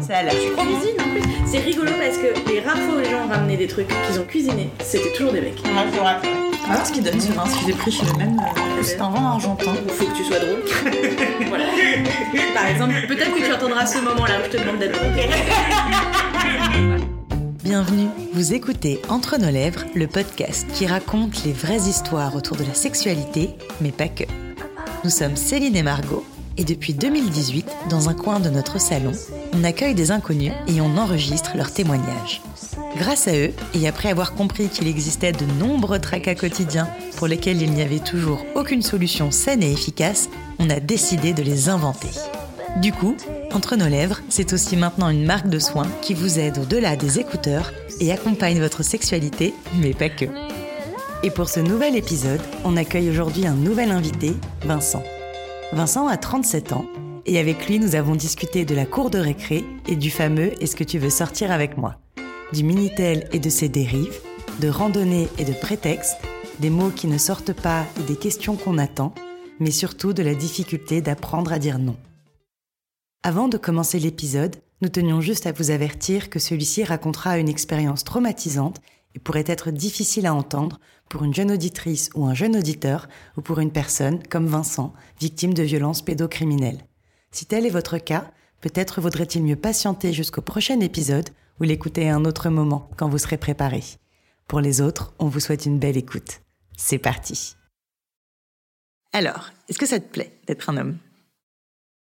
Ça a l'air Je cuisine en plus. C'est rigolo parce que les rares fois où les gens ont ramené des trucs qu'ils ont cuisiné, c'était toujours des mecs. Ouais, c'est vrai. Alors, ce qu'ils donnent ce vin, ce qu'ils ai pris chez le même, euh, c'est un vin argentin. Il faut que tu sois drôle. voilà. Par exemple, peut-être que tu entendras ce moment-là où je te demande d'être drôle. Bienvenue, vous écoutez Entre nos lèvres, le podcast qui raconte les vraies histoires autour de la sexualité, mais pas que. Nous sommes Céline et Margot, et depuis 2018, dans un coin de notre salon, on accueille des inconnus et on enregistre leurs témoignages. Grâce à eux, et après avoir compris qu'il existait de nombreux tracas quotidiens pour lesquels il n'y avait toujours aucune solution saine et efficace, on a décidé de les inventer. Du coup, Entre nos lèvres, c'est aussi maintenant une marque de soins qui vous aide au-delà des écouteurs et accompagne votre sexualité, mais pas que. Et pour ce nouvel épisode, on accueille aujourd'hui un nouvel invité, Vincent. Vincent a 37 ans et avec lui nous avons discuté de la cour de récré et du fameux Est-ce que tu veux sortir avec moi? Du Minitel et de ses dérives, de randonnée et de prétextes, des mots qui ne sortent pas et des questions qu'on attend, mais surtout de la difficulté d'apprendre à dire non. Avant de commencer l'épisode, nous tenions juste à vous avertir que celui-ci racontera une expérience traumatisante et pourrait être difficile à entendre pour une jeune auditrice ou un jeune auditeur ou pour une personne, comme Vincent, victime de violences pédocriminelles. Si tel est votre cas, peut-être vaudrait-il mieux patienter jusqu'au prochain épisode ou l'écouter à un autre moment quand vous serez préparé. Pour les autres, on vous souhaite une belle écoute. C'est parti. Alors, est-ce que ça te plaît d'être un homme?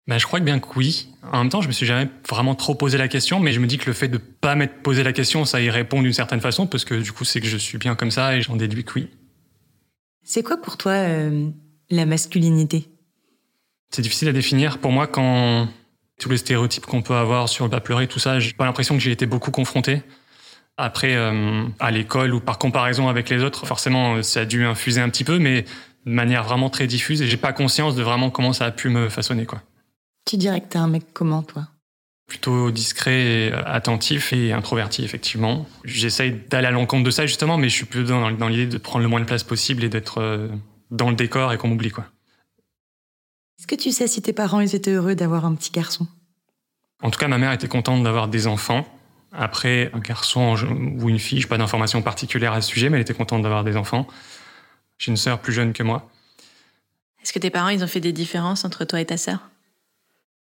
Bah, je crois que bien que oui. En même temps, je me suis jamais vraiment trop posé la question, mais je me dis que le fait de pas m'être posé la question, ça y répond d'une certaine façon, parce que du coup, c'est que je suis bien comme ça et j'en déduis que oui. C'est quoi pour toi euh, la masculinité? C'est difficile à définir. Pour moi, quand tous les stéréotypes qu'on peut avoir sur le bas pleurer, tout ça, j'ai pas l'impression que j'ai été beaucoup confronté. Après, euh, à l'école ou par comparaison avec les autres, forcément, ça a dû infuser un petit peu, mais de manière vraiment très diffuse, et j'ai pas conscience de vraiment comment ça a pu me façonner, quoi. Tu dirais que t'es un mec comment, toi? Plutôt discret, et attentif et introverti, effectivement. J'essaye d'aller à l'encontre de ça, justement, mais je suis plus dans, dans l'idée de prendre le moins de place possible et d'être euh, dans le décor et qu'on m'oublie, quoi. Est-ce que tu sais si tes parents ils étaient heureux d'avoir un petit garçon? En tout cas, ma mère était contente d'avoir des enfants. Après, un garçon ou une fille, je n'ai pas d'informations particulières à ce sujet, mais elle était contente d'avoir des enfants. J'ai une sœur plus jeune que moi. Est-ce que tes parents, ils ont fait des différences entre toi et ta sœur?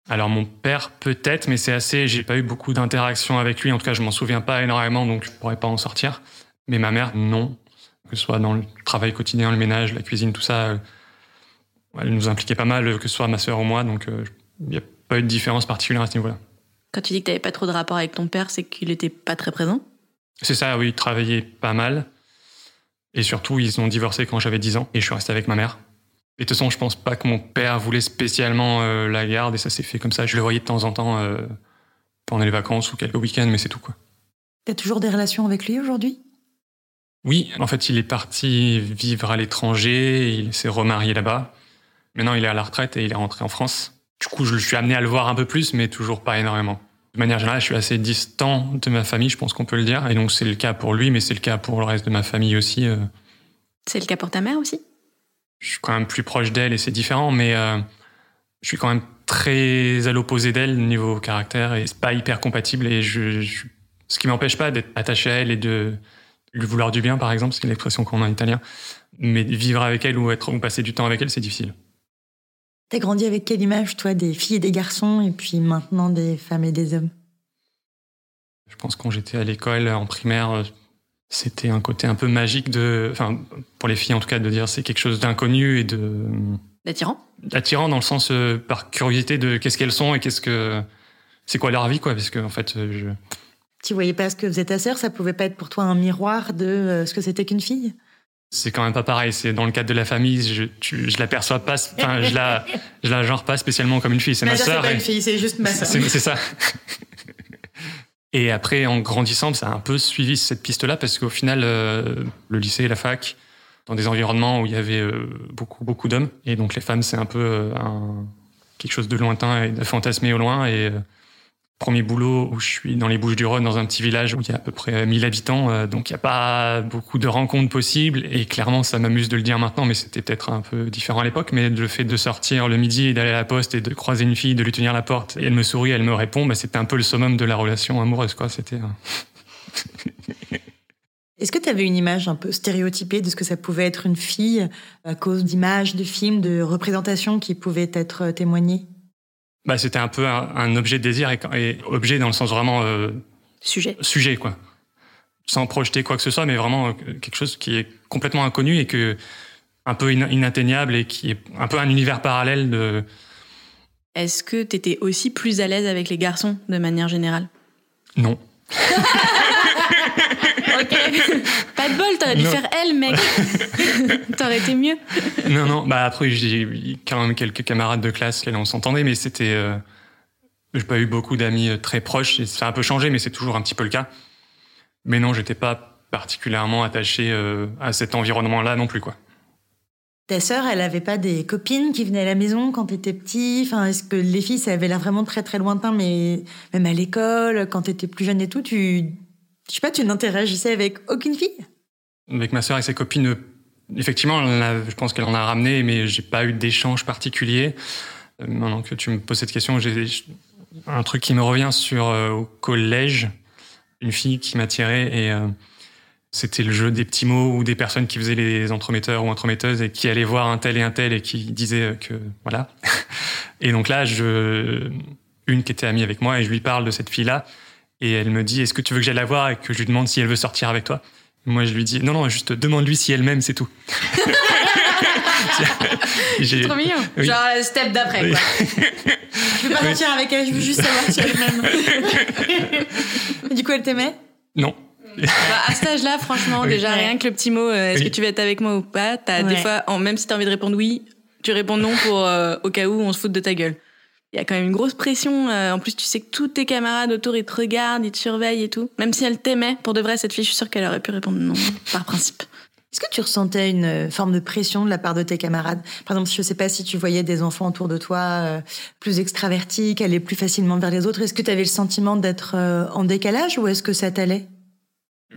Alors mon père peut-être, mais c'est assez. J'ai pas eu beaucoup d'interactions avec lui. En tout cas, je m'en souviens pas énormément, donc je pourrais pas en sortir. Mais ma mère, non. Que ce soit dans le travail quotidien, le ménage, la cuisine, tout ça, euh, elle nous impliquait pas mal, que ce soit ma sœur ou moi. Donc il n'y a pas eu de différence particulière à ce niveau-là. Quand tu dis que tu n'avais pas trop de rapport avec ton père, c'est qu'il était pas très présent? C'est ça, oui. Il travaillait pas mal. Et surtout, ils ont divorcé quand j'avais 10 ans et je suis resté avec ma mère. Et de toute façon, je pense pas que mon père voulait spécialement euh, la garde et ça s'est fait comme ça. Je le voyais de temps en temps euh, pendant les vacances ou quelques week-ends, mais c'est tout quoi. T'as toujours des relations avec lui aujourd'hui? Oui, en fait, il est parti vivre à l'étranger, il s'est remarié là-bas. Maintenant, il est à la retraite et il est rentré en France. Du coup, je suis amené à le voir un peu plus, mais toujours pas énormément. De manière générale, je suis assez distant de ma famille, je pense qu'on peut le dire. Et donc, c'est le cas pour lui, mais c'est le cas pour le reste de ma famille aussi. euh. C'est le cas pour ta mère aussi? Je suis quand même plus proche d'elle et c'est différent, mais euh, je suis quand même très à l'opposé d'elle niveau caractère et c'est pas hyper compatible. Et je, je- ce qui m'empêche pas d'être attaché à elle et de lui vouloir du bien, par exemple, c'est l'expression qu'on a en italien. Mais vivre avec elle ou, être, ou passer du temps avec elle, c'est difficile. T'as grandi avec quelle image, toi, des filles et des garçons, et puis maintenant des femmes et des hommes? Je pense quand j'étais à l'école en primaire, c'était un côté un peu magique de, enfin, pour les filles en tout cas, de dire c'est quelque chose d'inconnu et de L'attirant attirant dans le sens euh, par curiosité de qu'est-ce qu'elles sont et qu'est-ce que c'est quoi leur vie quoi, parce que en fait, euh, je, Tu voyais pas ce que faisait ta sœur, ça pouvait pas être pour toi un miroir de euh, ce que c'était qu'une fille? C'est quand même pas pareil. C'est dans le cadre de la famille, je, tu- je l'aperçois pas, enfin, je la, je la genre pas spécialement comme une fille. C'est ma sœur. et- fille, c'est juste ma C'est c'est ça. Et après, en grandissant, ça a un peu suivi cette piste-là parce qu'au final, euh, le lycée et la fac, dans des environnements où il y avait euh, beaucoup, beaucoup d'hommes, et donc les femmes, c'est un peu euh, un- quelque chose de lointain et de fantasmé au loin. Et euh, premier boulot où je suis dans les Bouches-du-Rhône, dans un petit village où il y a à peu près 1000 habitants, euh, donc il n'y a pas beaucoup de rencontres possibles. Et clairement, ça m'amuse de le dire maintenant, mais c'était peut-être un peu différent à l'époque. Mais le fait de sortir le midi et d'aller à la poste et de croiser une fille, de lui tenir la porte, et elle me sourit, elle me répond, bah, c'était un peu le summum de la relation amoureuse, quoi. C'était. Est-ce que tu avais une image un peu stéréotypée de ce que ça pouvait être une fille à cause d'images, de films, de représentations qui pouvaient être témoignées? Bah, c'était un peu un, objet de désir et, objet dans le sens vraiment euh, sujet. Sujet quoi, sans projeter quoi que ce soit, mais vraiment euh, quelque chose qui est complètement inconnu et que un peu inatteignable et qui est un peu un univers parallèle de. Est-ce que tu étais aussi plus à l'aise avec les garçons de manière générale? Non. ok. Pas de bol, t'aurais dû faire elle, mec. t'aurais été mieux. non, non. Bah après, j'ai quand même quelques camarades de classe, là, on s'entendait, mais c'était. Euh, j'ai pas eu beaucoup d'amis euh, très proches. Ça a un peu changé, mais c'est toujours un petit peu le cas. Mais non, j'étais pas particulièrement attaché euh, à cet environnement-là non plus, quoi. Ta sœur, elle avait pas des copines qui venaient à la maison quand t'étais petit? Enfin, est-ce que les filles, ça avait l'air vraiment très très lointain, mais même à l'école, quand t'étais plus jeune et tout, tu je sais pas, tu n'interagissais avec aucune fille? Avec ma sœur et ses copines, effectivement, je pense qu'elle en a ramené, mais j'ai pas eu d'échange particulier. Euh, maintenant que tu me poses cette question, j'ai un truc qui me revient sur euh, au collège, une fille qui m'attirait et euh, c'était le jeu des petits mots ou des personnes qui faisaient les entremetteurs ou entremetteuses et qui allaient voir un tel et un tel et qui disaient que voilà. Et donc là, une qui était amie avec moi et je lui parle de cette fille-là et elle me dit, est-ce que tu veux que j'aille la voir et que je lui demande si elle veut sortir avec toi? Moi, je lui dis, non, non, juste demande-lui si elle m'aime, c'est tout. c'est trop mignon. Genre, step d'après, quoi. je veux pas sortir avec elle, je veux juste savoir si elle m'aime. du coup, elle t'aimait? Non. Bah, à cet âge-là, franchement, déjà, rien que le petit mot, euh, est-ce que tu veux être avec moi ou pas, t'as des fois, même si t'as envie de répondre oui, tu réponds non pour, euh, au cas où on se fout de ta gueule il y a quand même une grosse pression. Euh, en plus, tu sais que tous tes camarades autour, ils te regardent, ils te surveillent et tout. Même si elle t'aimait, pour de vrai, cette fille, je suis sûre qu'elle aurait pu répondre non, par principe. Est-ce que tu ressentais une euh, forme de pression de la part de tes camarades? Par exemple, je ne sais pas si tu voyais des enfants autour de toi euh, plus extravertis, qui allaient plus facilement vers les autres. Est-ce que tu avais le sentiment d'être en décalage ou est-ce que ça t'allait?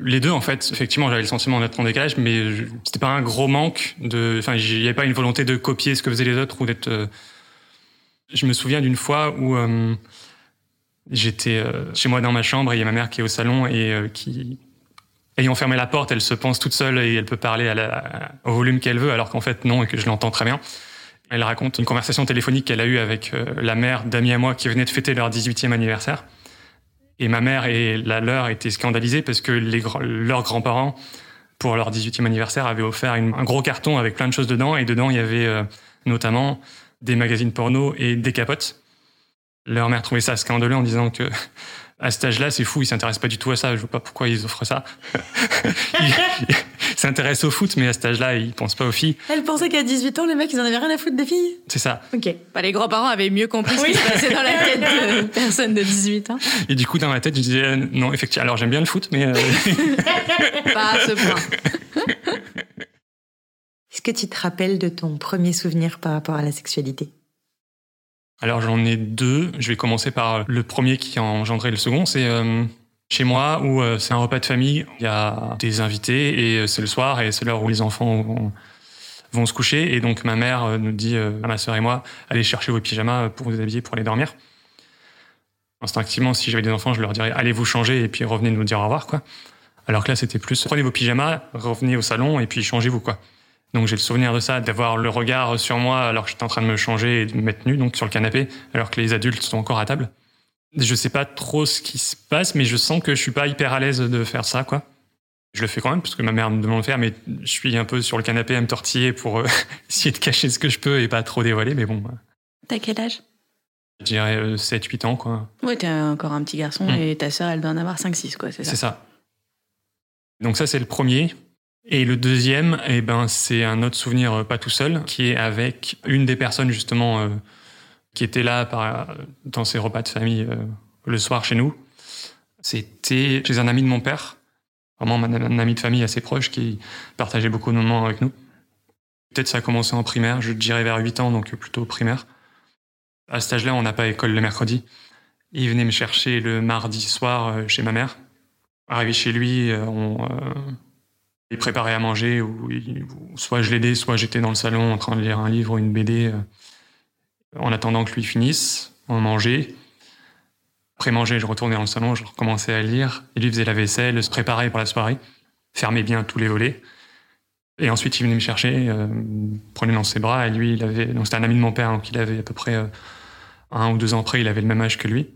Les deux, en fait, effectivement, j'avais le sentiment d'être en décalage, mais c'était pas un gros manque de. Enfin, il n'y avait pas une volonté de copier ce que faisaient les autres ou d'être je me souviens d'une fois où euh, j'étais euh, chez moi dans ma chambre et il y a ma mère qui est au salon et euh, qui, ayant fermé la porte, elle se pense toute seule et elle peut parler au volume qu'elle veut, alors qu'en fait non et que je l'entends très bien. Elle raconte une conversation téléphonique qu'elle a eue avec la mère d'amis à moi qui venaient de fêter leur 18e anniversaire. Et ma mère et la leur étaient scandalisées parce que leurs grands-parents, pour leur 18e anniversaire, avaient offert un gros carton avec plein de choses dedans. Et dedans, il y avait notamment des magazines porno et des capotes. Leur mère trouvait ça scandaleux en disant que à cet âge-là, c'est fou, ils s'intéressent pas du tout à ça. Je vois pas pourquoi ils offrent ça. ils s'intéressent au foot, mais à cet âge-là, ils pensent pas aux filles. Elle pensait qu'à 18 ans, les mecs, ils en avaient rien à foutre des filles. C'est ça. Ok. Bah, les grands-parents avaient mieux compris ce qui se passait dans la tête de personnes de 18 ans. Et du coup, dans ma tête, je disais, euh, non, effectivement, alors j'aime bien le foot, mais... Euh, pas à ce point. Est-ce que tu te rappelles de ton premier souvenir par rapport à la sexualité? Alors j'en ai deux. Je vais commencer par le premier qui a engendré le second. C'est euh, chez moi où euh, c'est un repas de famille. Il y a des invités et euh, c'est le soir et c'est l'heure où les enfants vont, se coucher. Et donc ma mère nous dit à ma sœur et moi, allez chercher vos pyjamas pour vous habiller pour aller dormir. Instinctivement, si j'avais des enfants, je leur dirais allez vous changer et puis revenez nous dire au revoir. Alors que là c'était plus prenez vos pyjamas, revenez au salon et puis changez-vous. Donc j'ai le souvenir de ça, d'avoir le regard sur moi alors que j'étais en train de me changer et de me mettre nu donc sur le canapé, alors que les adultes sont encore à table. Je sais pas trop ce qui se passe, mais je sens que je suis pas hyper à l'aise de faire ça, quoi. Je le fais quand même parce que ma mère me demande de le faire, mais je suis un peu sur le canapé à me tortiller pour euh, essayer de cacher ce que je peux et pas trop dévoiler, mais bon. T'as quel âge? Je dirais 7-8 euh, ans, quoi. Ouais, t'es encore un petit garçon hmm. et ta sœur, elle doit en avoir 5-6, quoi, c'est ça? C'est ça. Donc ça, c'est le premier. Et le deuxième, eh ben, c'est un autre souvenir euh, pas tout seul, qui est avec une des personnes justement euh, qui était là par, dans ces repas de famille euh, le soir chez nous. C'était chez un ami de mon père, vraiment un ami de famille assez proche qui partageait beaucoup de moments avec nous. Peut-être ça a commencé en primaire, je dirais vers 8 ans, donc plutôt primaire. À cet âge-là, on n'a pas école le mercredi. Il venait me chercher le mardi soir chez ma mère. Arrivé chez lui, on, il préparait à manger, ou, soit je l'aidais, soit j'étais dans le salon en train de lire un livre ou une BD. en attendant que lui finisse, on mangeait. Après manger, je retournais dans le salon, je recommençais à lire. Il lui faisait la vaisselle, se préparait pour la soirée, fermait bien tous les volets. Et ensuite, il venait me chercher, euh, prenait dans ses bras. Et lui, il avait, donc c'était un ami de mon père, donc il avait à peu près euh, un ou deux ans après, il avait le même âge que lui.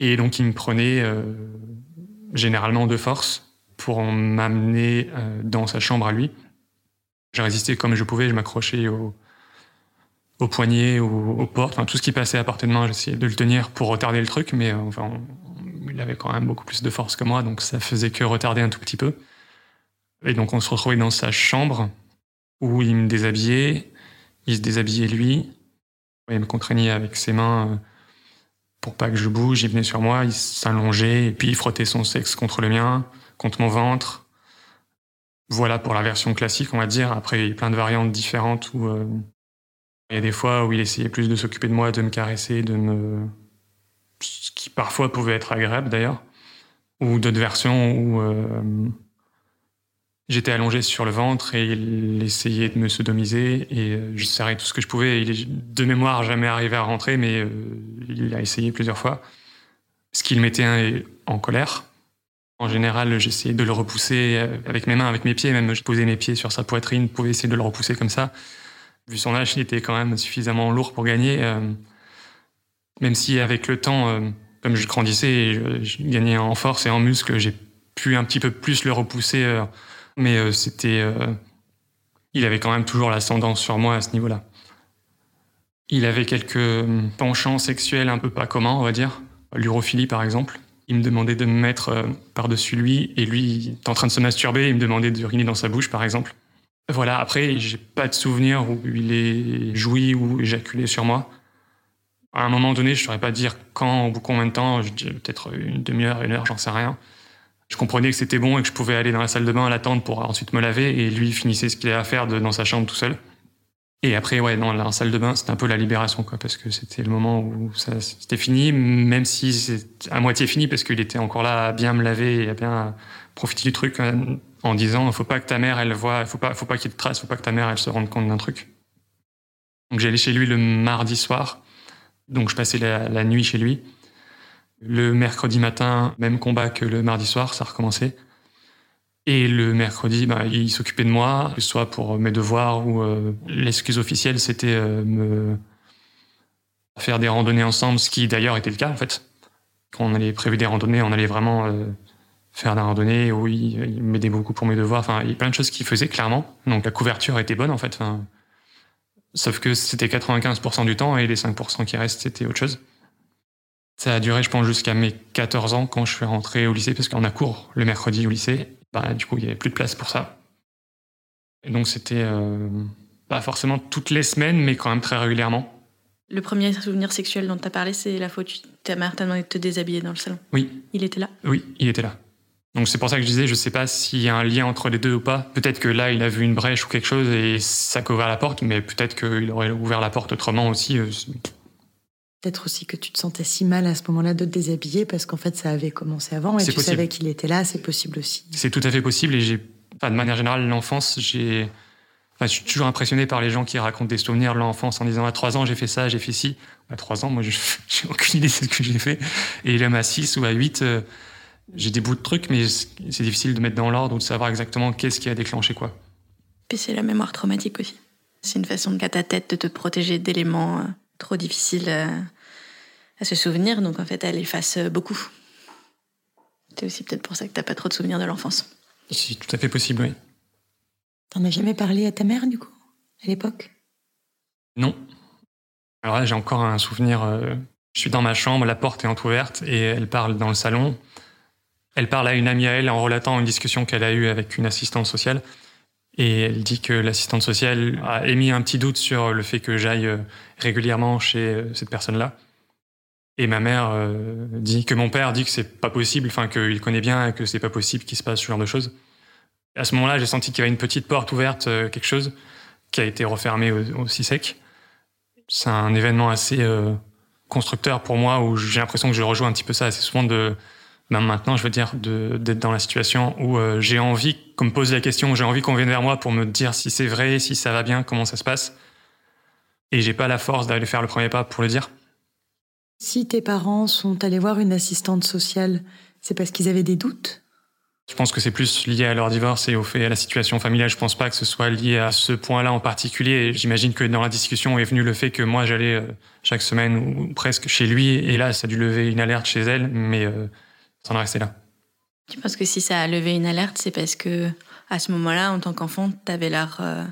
Et donc, il me prenait euh, généralement de force pour m'amener euh, dans sa chambre à lui. J'ai résisté comme je pouvais, je m'accrochais au, au poignet, aux, portes, enfin, tout ce qui passait à portée de main, j'essayais de le tenir pour retarder le truc, mais enfin, il avait quand même beaucoup plus de force que moi, donc ça faisait que retarder un tout petit peu. Et donc on se retrouvait dans sa chambre où il me déshabillait, il se déshabillait lui, il me contraignait avec ses mains euh, pour pas que je bouge, il venait sur moi, il s'allongeait et puis il frottait son sexe contre le mien, contre mon ventre. Voilà pour la version classique, on va dire. Après, il y a plein de variantes différentes où euh, il y a des fois où il essayait plus de s'occuper de moi, de me caresser, de me... Ce qui parfois pouvait être agréable d'ailleurs. Ou d'autres versions où... Euh, J'étais allongé sur le ventre et il essayait de me sodomiser et euh, je serrais tout ce que je pouvais. Il est de mémoire jamais arrivé à rentrer, mais il a essayé plusieurs fois. Ce qui le mettait en colère. En général, j'essayais de le repousser euh, avec mes mains, avec mes pieds. Même je posais mes pieds sur sa poitrine, pouvais essayer de le repousser comme ça. Vu son âge, il était quand même suffisamment lourd pour gagner. Même si avec le temps, comme je grandissais, je, gagnais en force et en muscle, j'ai pu un petit peu plus le repousser mais euh, c'était, euh, il avait quand même toujours l'ascendance sur moi à ce niveau-là. Il avait quelques euh, penchants sexuels un peu pas communs, on va dire. L'urophilie, par exemple. Il me demandait de me mettre par-dessus lui, et lui, il était en train de se masturber, il me demandait d'uriner dans sa bouche, par exemple. Voilà, après, j'ai pas de souvenir où il est joui ou éjaculé sur moi. À un moment donné, je saurais pas dire quand ou combien de temps, peut-être une demi-heure, une heure, j'en sais rien je comprenais que c'était bon et que je pouvais aller dans la salle de bain à l'attendre pour ensuite me laver et lui finissait ce qu'il avait à faire dans sa chambre tout seul. Et après, ouais, dans la salle de bain, c'était un peu la libération, quoi, parce que c'était le moment où ça, c'était fini, même si c'est à moitié fini, parce qu'il était encore là à bien me laver et à bien profiter du truc, euh, en disant, faut pas que ta mère, elle voit, faut pas, faut pas qu'il te trace, faut pas que ta mère, elle se rende compte d'un truc. Donc j'allais chez lui le mardi soir, donc je passais la nuit chez lui. Le mercredi matin, même combat que le mardi soir, ça recommençait. Et le mercredi, bah, il s'occupait de moi, que ce soit pour mes devoirs ou euh, l'excuse officielle, c'était euh, me faire des randonnées ensemble, ce qui d'ailleurs était le cas en fait. Quand on allait prévu des randonnées, on allait vraiment euh, faire des randonnées où il, m'aidait beaucoup pour mes devoirs. Enfin, il y a plein de choses qu'il faisait clairement. Donc la couverture était bonne en fait. sauf que c'était 95% du temps et les 5% qui restent, c'était autre chose. Ça a duré, je pense, jusqu'à mes 14 ans quand je suis rentré au lycée, parce qu'on a cours le mercredi au lycée. Bah, du coup, il n'y avait plus de place pour ça. Et donc, c'était euh, pas forcément toutes les semaines, mais quand même très régulièrement. Le premier souvenir sexuel dont tu as parlé, c'est la fois où ta mère t'a demandé de te déshabiller dans le salon. Oui. Il était là? Oui, il était là. Donc c'est pour ça que je disais, je sais pas s'il y a un lien entre les deux ou pas. Peut-être que là, il a vu une brèche ou quelque chose et ça a ouvert la porte, mais peut-être qu'il aurait ouvert la porte autrement aussi. Euh, Peut-être aussi que tu te sentais si mal à ce moment-là de te déshabiller parce qu'en fait ça avait commencé avant et tu savais qu'il était là, c'est possible aussi. C'est tout à fait possible et j'ai, de manière générale, l'enfance, j'ai, enfin, je suis toujours impressionné par les gens qui racontent des souvenirs de l'enfance en disant à 3 ans j'ai fait ça, j'ai fait ci. À 3 ans, moi j'ai aucune idée de ce que j'ai fait. Et même à 6 ou à 8, euh, j'ai des bouts de trucs, mais c'est difficile de mettre dans l'ordre ou de savoir exactement qu'est-ce qui a déclenché quoi. Puis c'est la mémoire traumatique aussi. C'est une façon de ta tête de te protéger d'éléments euh, trop difficiles euh, à se souvenir, donc en fait elle efface beaucoup. C'est aussi peut-être pour ça que t'as pas trop de souvenirs de l'enfance. C'est tout à fait possible, oui. T'en as jamais parlé à ta mère du coup, à l'époque? Non. Alors là j'ai encore un souvenir. Euh, je suis dans ma chambre, la porte est entrouverte et elle parle dans le salon. Elle parle à une amie à elle en relatant une discussion qu'elle a eue avec une assistante sociale. Et elle dit que l'assistante sociale a émis un petit doute sur le fait que j'aille euh, régulièrement chez euh, cette personne-là. Et ma mère euh, dit que mon père dit que c'est pas possible, enfin qu'il connaît bien et que c'est pas possible qu'il se passe ce genre de choses. À ce moment-là, j'ai senti qu'il y avait une petite porte ouverte, euh, quelque chose, qui a été refermée aussi sec. C'est un événement assez euh, constructeur pour moi où j'ai l'impression que je rejoue un petit peu ça. C'est souvent de, même maintenant, je veux dire, d'être dans la situation où euh, j'ai envie qu'on me pose la question, j'ai envie qu'on vienne vers moi pour me dire si c'est vrai, si ça va bien, comment ça se passe. Et j'ai pas la force d'aller faire le premier pas pour le dire. Si tes parents sont allés voir une assistante sociale, c'est parce qu'ils avaient des doutes? Je pense que c'est plus lié à leur divorce et au fait à la situation familiale. Je pense pas que ce soit lié à ce point-là en particulier. J'imagine que dans la discussion est venu le fait que moi j'allais euh, chaque semaine ou presque chez lui et là ça a dû lever une alerte chez elle, mais euh, ça en est resté là. Tu penses que si ça a levé une alerte, c'est parce que à ce moment-là, en tant qu'enfant, t'avais l'air euh,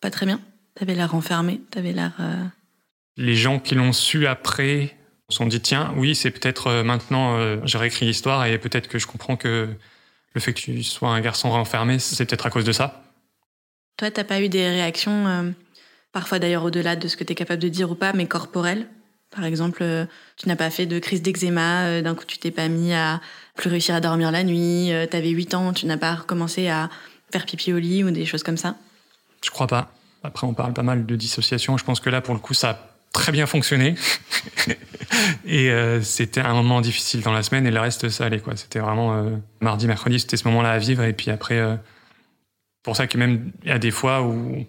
pas très bien, t'avais l'air enfermé, t'avais l'air. Les gens qui l'ont su après se sont dit tiens, oui, c'est peut-être maintenant j'ai réécrit l'histoire et peut-être que je comprends que le fait que tu sois un garçon renfermé, c'est peut-être à cause de ça Toi, t'as pas eu des réactions, euh, parfois d'ailleurs au-delà de ce que tu es capable de dire ou pas, mais corporelles? Par exemple, euh, tu n'as pas fait de crise d'eczéma, euh, d'un coup tu t'es pas mis à plus réussir à dormir la nuit, tu avais 8 ans, tu n'as pas recommencé à faire pipi au lit ou des choses comme ça? Je crois pas. Après, on parle pas mal de dissociation. Je pense que là, pour le coup, ça très bien fonctionné. et euh, c'était un moment difficile dans la semaine et le reste, ça allait. quoi. C'était vraiment euh, mardi, mercredi, c'était ce moment-là à vivre. Et puis après, euh, pour ça que même il y a des fois où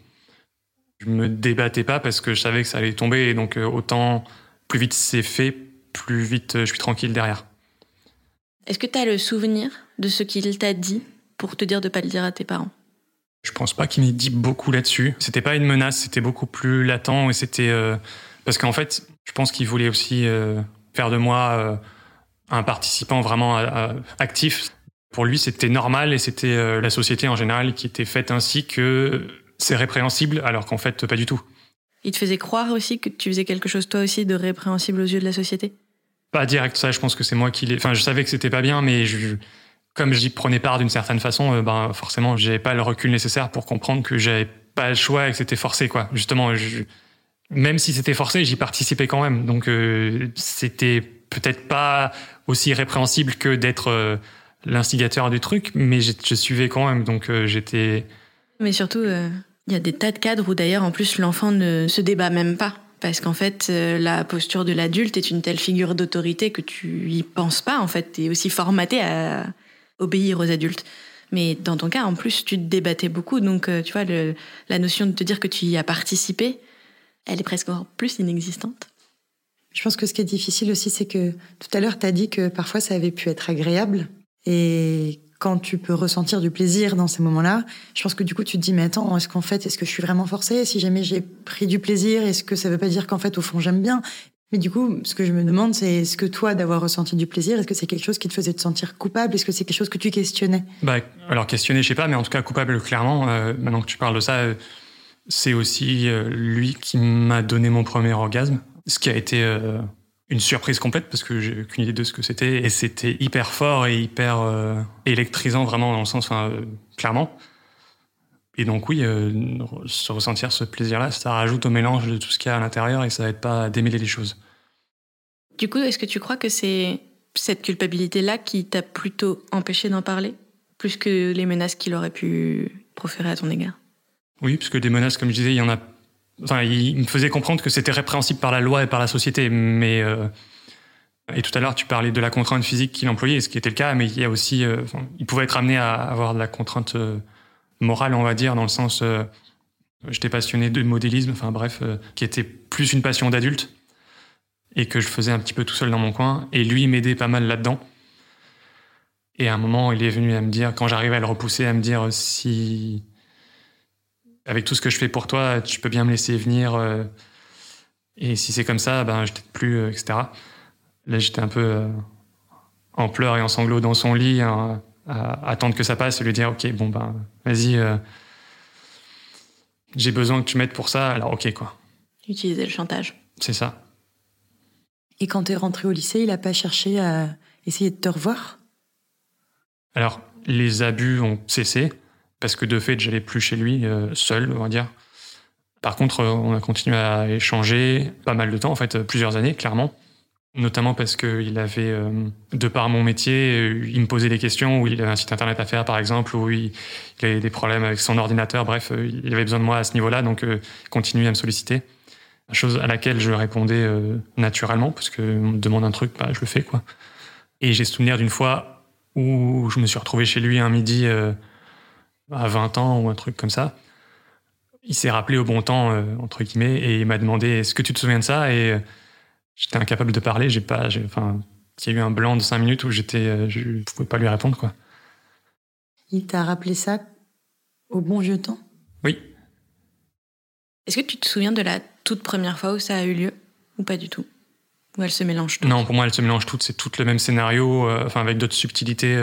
je me débattais pas parce que je savais que ça allait tomber. Et donc autant plus vite c'est fait, plus vite je suis tranquille derrière. Est-ce que tu as le souvenir de ce qu'il t'a dit pour te dire de pas le dire à tes parents? Je pense pas qu'il m'ait dit beaucoup là-dessus. C'était pas une menace, c'était beaucoup plus latent et c'était parce qu'en fait, je pense qu'il voulait aussi euh, faire de moi euh, un participant vraiment euh, actif. Pour lui, c'était normal et c'était la société en général qui était faite ainsi que c'est répréhensible, alors qu'en fait, pas du tout. Il te faisait croire aussi que tu faisais quelque chose toi aussi de répréhensible aux yeux de la société? Pas direct, ça, je pense que c'est moi qui l'ai. Enfin, je savais que c'était pas bien, mais je... comme j'y prenais part d'une certaine façon, ben forcément, j'avais pas le recul nécessaire pour comprendre que j'avais pas le choix et que c'était forcé, quoi. Justement, je même si c'était forcé, j'y participais quand même. Donc euh, c'était peut-être pas aussi répréhensible que d'être euh, l'instigateur du truc, mais je, suivais quand même. Donc euh, j'étais. Mais surtout, il y a des tas de cadres où d'ailleurs en plus l'enfant ne se débat même pas. Parce qu'en fait, la posture de l'adulte est une telle figure d'autorité que tu y penses pas. En fait, tu es aussi formaté à obéir aux adultes. Mais dans ton cas, en plus, tu te débattais beaucoup. Donc, tu vois, la notion de te dire que tu y as participé, elle est presque encore plus inexistante. Je pense que ce qui est difficile aussi, c'est que tout à l'heure, tu as dit que parfois ça avait pu être agréable. Et quand tu peux ressentir du plaisir dans ces moments-là, je pense que du coup, tu te dis, mais attends, est-ce qu'en fait, est-ce que je suis vraiment forcée? Si jamais j'ai pris du plaisir, est-ce que ça veut pas dire qu'en fait, au fond, j'aime bien? Mais du coup, ce que je me demande, c'est est-ce que toi, d'avoir ressenti du plaisir, est-ce que c'est quelque chose qui te faisait te sentir coupable? Est-ce que c'est quelque chose que tu questionnais? Bah, Alors, questionner, je sais pas, mais en tout cas, coupable, clairement. Euh, maintenant que tu parles de ça, euh, c'est aussi euh, lui qui m'a donné mon premier orgasme, ce qui a été euh, une surprise complète parce que j'ai aucune idée de ce que c'était et c'était hyper fort et hyper euh, électrisant vraiment dans le sens, clairement. Et donc oui, se ressentir ce plaisir-là, ça rajoute au mélange de tout ce qu'il y a à l'intérieur et ça aide pas à démêler les choses. Du coup, est-ce que tu crois que c'est cette culpabilité-là qui t'a plutôt empêché d'en parler, plus que les menaces qu'il aurait pu proférer à ton égard? Oui, parce que des menaces, comme je disais, il y en a. Enfin, il me faisait comprendre que c'était répréhensible par la loi et par la société, mais. Euh, et tout à l'heure, tu parlais de la contrainte physique qu'il employait, ce qui était le cas, mais il y a aussi. Euh, il pouvait être amené à avoir de la contrainte euh, morale, on va dire, dans le sens. J'étais passionné de modélisme, enfin bref, qui était plus une passion d'adulte, et que je faisais un petit peu tout seul dans mon coin, et lui m'aidait pas mal là-dedans. Et à un moment, il est venu à me dire, quand j'arrivais à le repousser, à me dire si avec tout ce que je fais pour toi, tu peux bien me laisser venir. Euh, et si c'est comme ça, ben, je t'aide plus, euh, etc. Là, j'étais un peu euh, en pleurs et en sanglots dans son lit, hein, à, attendre que ça passe et lui dire, OK, bon, ben, vas-y, j'ai besoin que tu m'aides pour ça, alors OK, quoi. Utiliser le chantage. C'est ça. Et quand tu es rentré au lycée, il a pas cherché à essayer de te revoir? Alors, les abus ont cessé parce que de fait, j'allais plus chez lui euh, seul, on va dire. Par contre, euh, on a continué à échanger pas mal de temps, en fait, plusieurs années, clairement. Notamment parce qu'il avait, euh, de par mon métier, il me posait des questions, où il avait un site internet à faire, par exemple, où il, avait des problèmes avec son ordinateur. Bref, il avait besoin de moi à ce niveau-là, donc il continuait à me solliciter. chose à laquelle je répondais naturellement, parce que me demande un truc, bah, je le fais, quoi. Et j'ai souvenir d'une fois où je me suis retrouvé chez lui un midi à 20 ans ou un truc comme ça. Il s'est rappelé au bon temps, entre guillemets, et il m'a demandé Est-ce que tu te souviens de ça? Et j'étais incapable de parler. J'ai pas, enfin, il y a eu un blanc de 5 minutes où j'étais, je ne pouvais pas lui répondre, quoi. Il t'a rappelé ça au bon vieux temps? Oui. Est-ce que tu te souviens de la toute première fois où ça a eu lieu ou pas du tout? Ou elle se mélange toutes? Non, pour moi, elle se mélange toutes. C'est tout le même scénario, euh, enfin avec d'autres subtilités.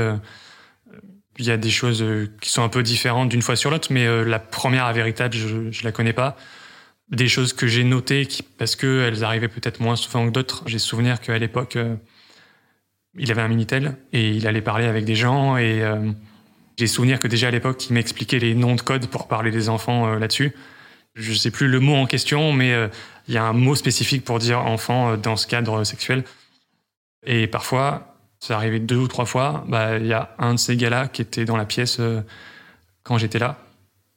Euh, il y a des choses euh, qui sont un peu différentes d'une fois sur l'autre, mais la première à véritable, je, ne la connais pas. Des choses que j'ai notées qui, parce qu'elles arrivaient peut-être moins souvent que d'autres. J'ai souvenir qu'à l'époque, il avait un Minitel et il allait parler avec des gens et j'ai souvenir que déjà à l'époque, il m'expliquait les noms de code pour parler des enfants euh, là-dessus. Je sais plus le mot en question, mais euh, il y a un mot spécifique pour dire enfant euh, dans ce cadre sexuel. Et parfois, ça arrivait deux ou trois fois, bah, il y a un de ces gars-là qui était dans la pièce quand j'étais là,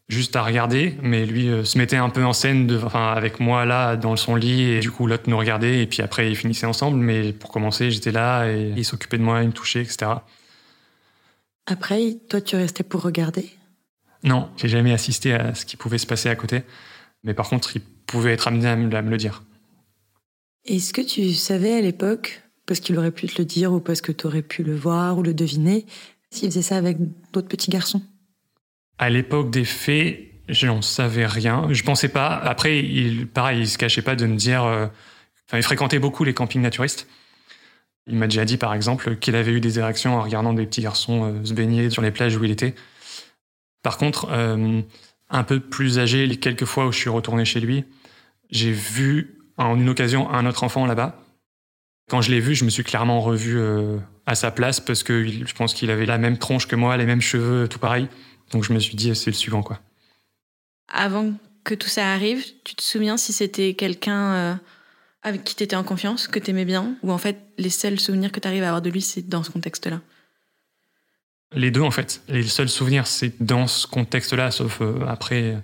juste à regarder, mais lui se mettait un peu en scène de, avec moi là dans son lit, et du coup l'autre nous regardait, et puis après ils finissaient ensemble, mais pour commencer j'étais là, et il s'occupait de moi, il me touchait, etc. Après, toi, tu restais pour regarder? Non, j'ai jamais assisté à ce qui pouvait se passer à côté. Mais par contre, il pouvait être amené à me le dire. Est-ce que tu savais à l'époque, parce qu'il aurait pu te le dire ou parce que tu aurais pu le voir ou le deviner, s'il faisait ça avec d'autres petits garçons À l'époque des faits, je n'en savais rien. Je pensais pas. Après, il, pareil, il se cachait pas de me dire. Euh, il fréquentait beaucoup les campings naturistes. Il m'a déjà dit, par exemple, qu'il avait eu des érections en regardant des petits garçons euh, se baigner sur les plages où il était. Par contre, euh, un peu plus âgé, les quelques fois où je suis retourné chez lui, j'ai vu en une occasion un autre enfant là-bas. Quand je l'ai vu, je me suis clairement revu euh, à sa place parce que je pense qu'il avait la même tronche que moi, les mêmes cheveux, tout pareil. Donc je me suis dit, c'est le suivant, quoi. Avant que tout ça arrive, tu te souviens si c'était quelqu'un avec qui tu étais en confiance, que tu aimais bien, ou en fait les seuls souvenirs que tu arrives à avoir de lui, c'est dans ce contexte-là? Les deux en fait. Les seuls souvenirs, c'est dans ce contexte-là, sauf euh, après,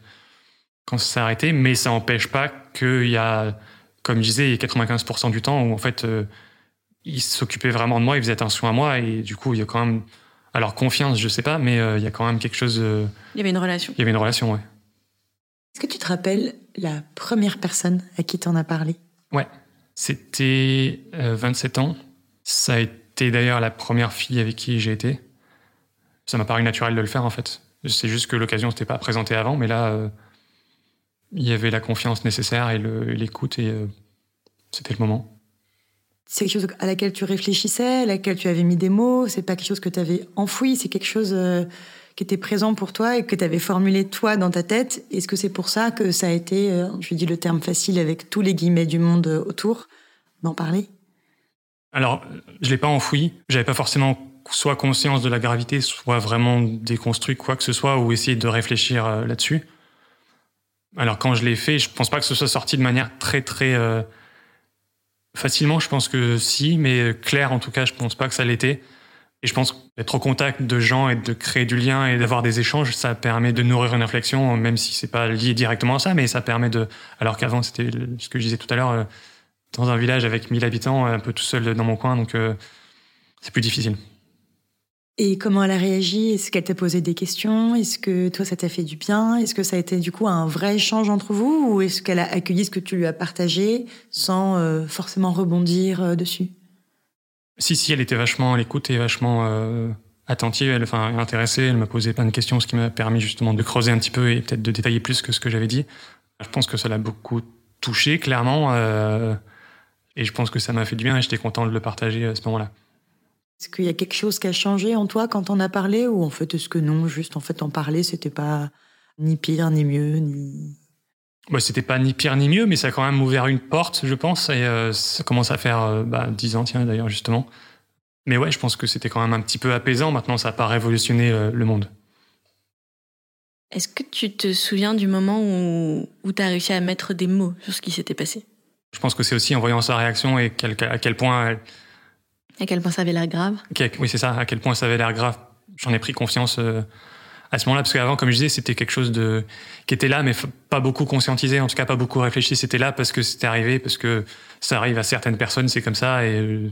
quand ça s'est arrêté, mais ça n'empêche pas qu'il y a, comme je disais, il y a 95% du temps où en fait, euh, il s'occupait vraiment de moi, il faisait attention à moi, et du coup, il y a quand même. Alors, confiance, je sais pas, mais euh, il y a quand même quelque chose. il y avait une relation. Il y avait une relation, ouais. Est-ce que tu te rappelles la première personne à qui tu en as parlé? Ouais, c'était 27 euh, ans. Ça a été d'ailleurs la première fille avec qui j'ai été. Ça m'a paru naturel de le faire en fait. C'est juste que l'occasion s'était pas présentée avant, mais là, euh, il y avait la confiance nécessaire et l'écoute et euh, c'était le moment. C'est quelque chose à laquelle tu réfléchissais, à laquelle tu avais mis des mots. C'est pas quelque chose que tu avais enfoui. C'est quelque chose qui était présent pour toi et que tu avais formulé toi dans ta tête. Est-ce que c'est pour ça que ça a été, euh, je dis le terme facile avec tous les guillemets du monde euh, autour, d'en parler? Alors, je l'ai pas enfoui. J'avais pas forcément soit conscience de la gravité, soit vraiment déconstruit quoi que ce soit ou essayer de réfléchir euh, là-dessus. Alors quand je l'ai fait, je pense pas que ce soit sorti de manière très très facilement. Je pense que si, mais clair en tout cas, je pense pas que ça l'était. Et je pense qu'être au contact de gens et de créer du lien et d'avoir des échanges, ça permet de nourrir une réflexion, même si c'est pas lié directement à ça, mais ça permet de. Alors qu'avant, c'était ce que je disais tout à l'heure, euh, dans un village avec 1000 habitants, un peu tout seul dans mon coin, donc euh, c'est plus difficile. Et comment elle a réagi? Est-ce qu'elle t'a posé des questions? Est-ce que toi, ça t'a fait du bien? Est-ce que ça a été du coup un vrai échange entre vous? Ou est-ce qu'elle a accueilli ce que tu lui as partagé sans euh, forcément rebondir dessus? Si, si, elle était vachement à l'écoute et vachement euh, attentive, elle, enfin, intéressée. Elle m'a posé plein de questions, ce qui m'a permis justement de creuser un petit peu et peut-être de détailler plus que ce que j'avais dit. Je pense que ça l'a beaucoup touché, clairement. Euh, et je pense que ça m'a fait du bien et j'étais content de le partager à ce moment-là. Est-ce qu'il y a quelque chose qui a changé en toi quand on a parlé ou en fait est-ce que non, juste en fait en parler, c'était pas ni pire ni mieux ni bah, c'était pas ni pire ni mieux, mais ça a quand même ouvert une porte, je pense, et euh, ça commence à faire euh, bah, 10 ans, tiens, d'ailleurs, justement. Mais ouais, je pense que c'était quand même un petit peu apaisant. Maintenant, ça n'a pas révolutionné euh, le monde. Est-ce que tu te souviens du moment où, où tu as réussi à mettre des mots sur ce qui s'était passé? Je pense que c'est aussi en voyant sa réaction et à quel point... À quel point ça avait l'air grave Oui, c'est ça, à quel point ça avait l'air grave. J'en ai pris confiance à ce moment-là, parce qu'avant, comme je disais, c'était quelque chose de qui était là, mais pas beaucoup conscientisé, en tout cas pas beaucoup réfléchi. C'était là parce que c'était arrivé, parce que ça arrive à certaines personnes, c'est comme ça, et euh,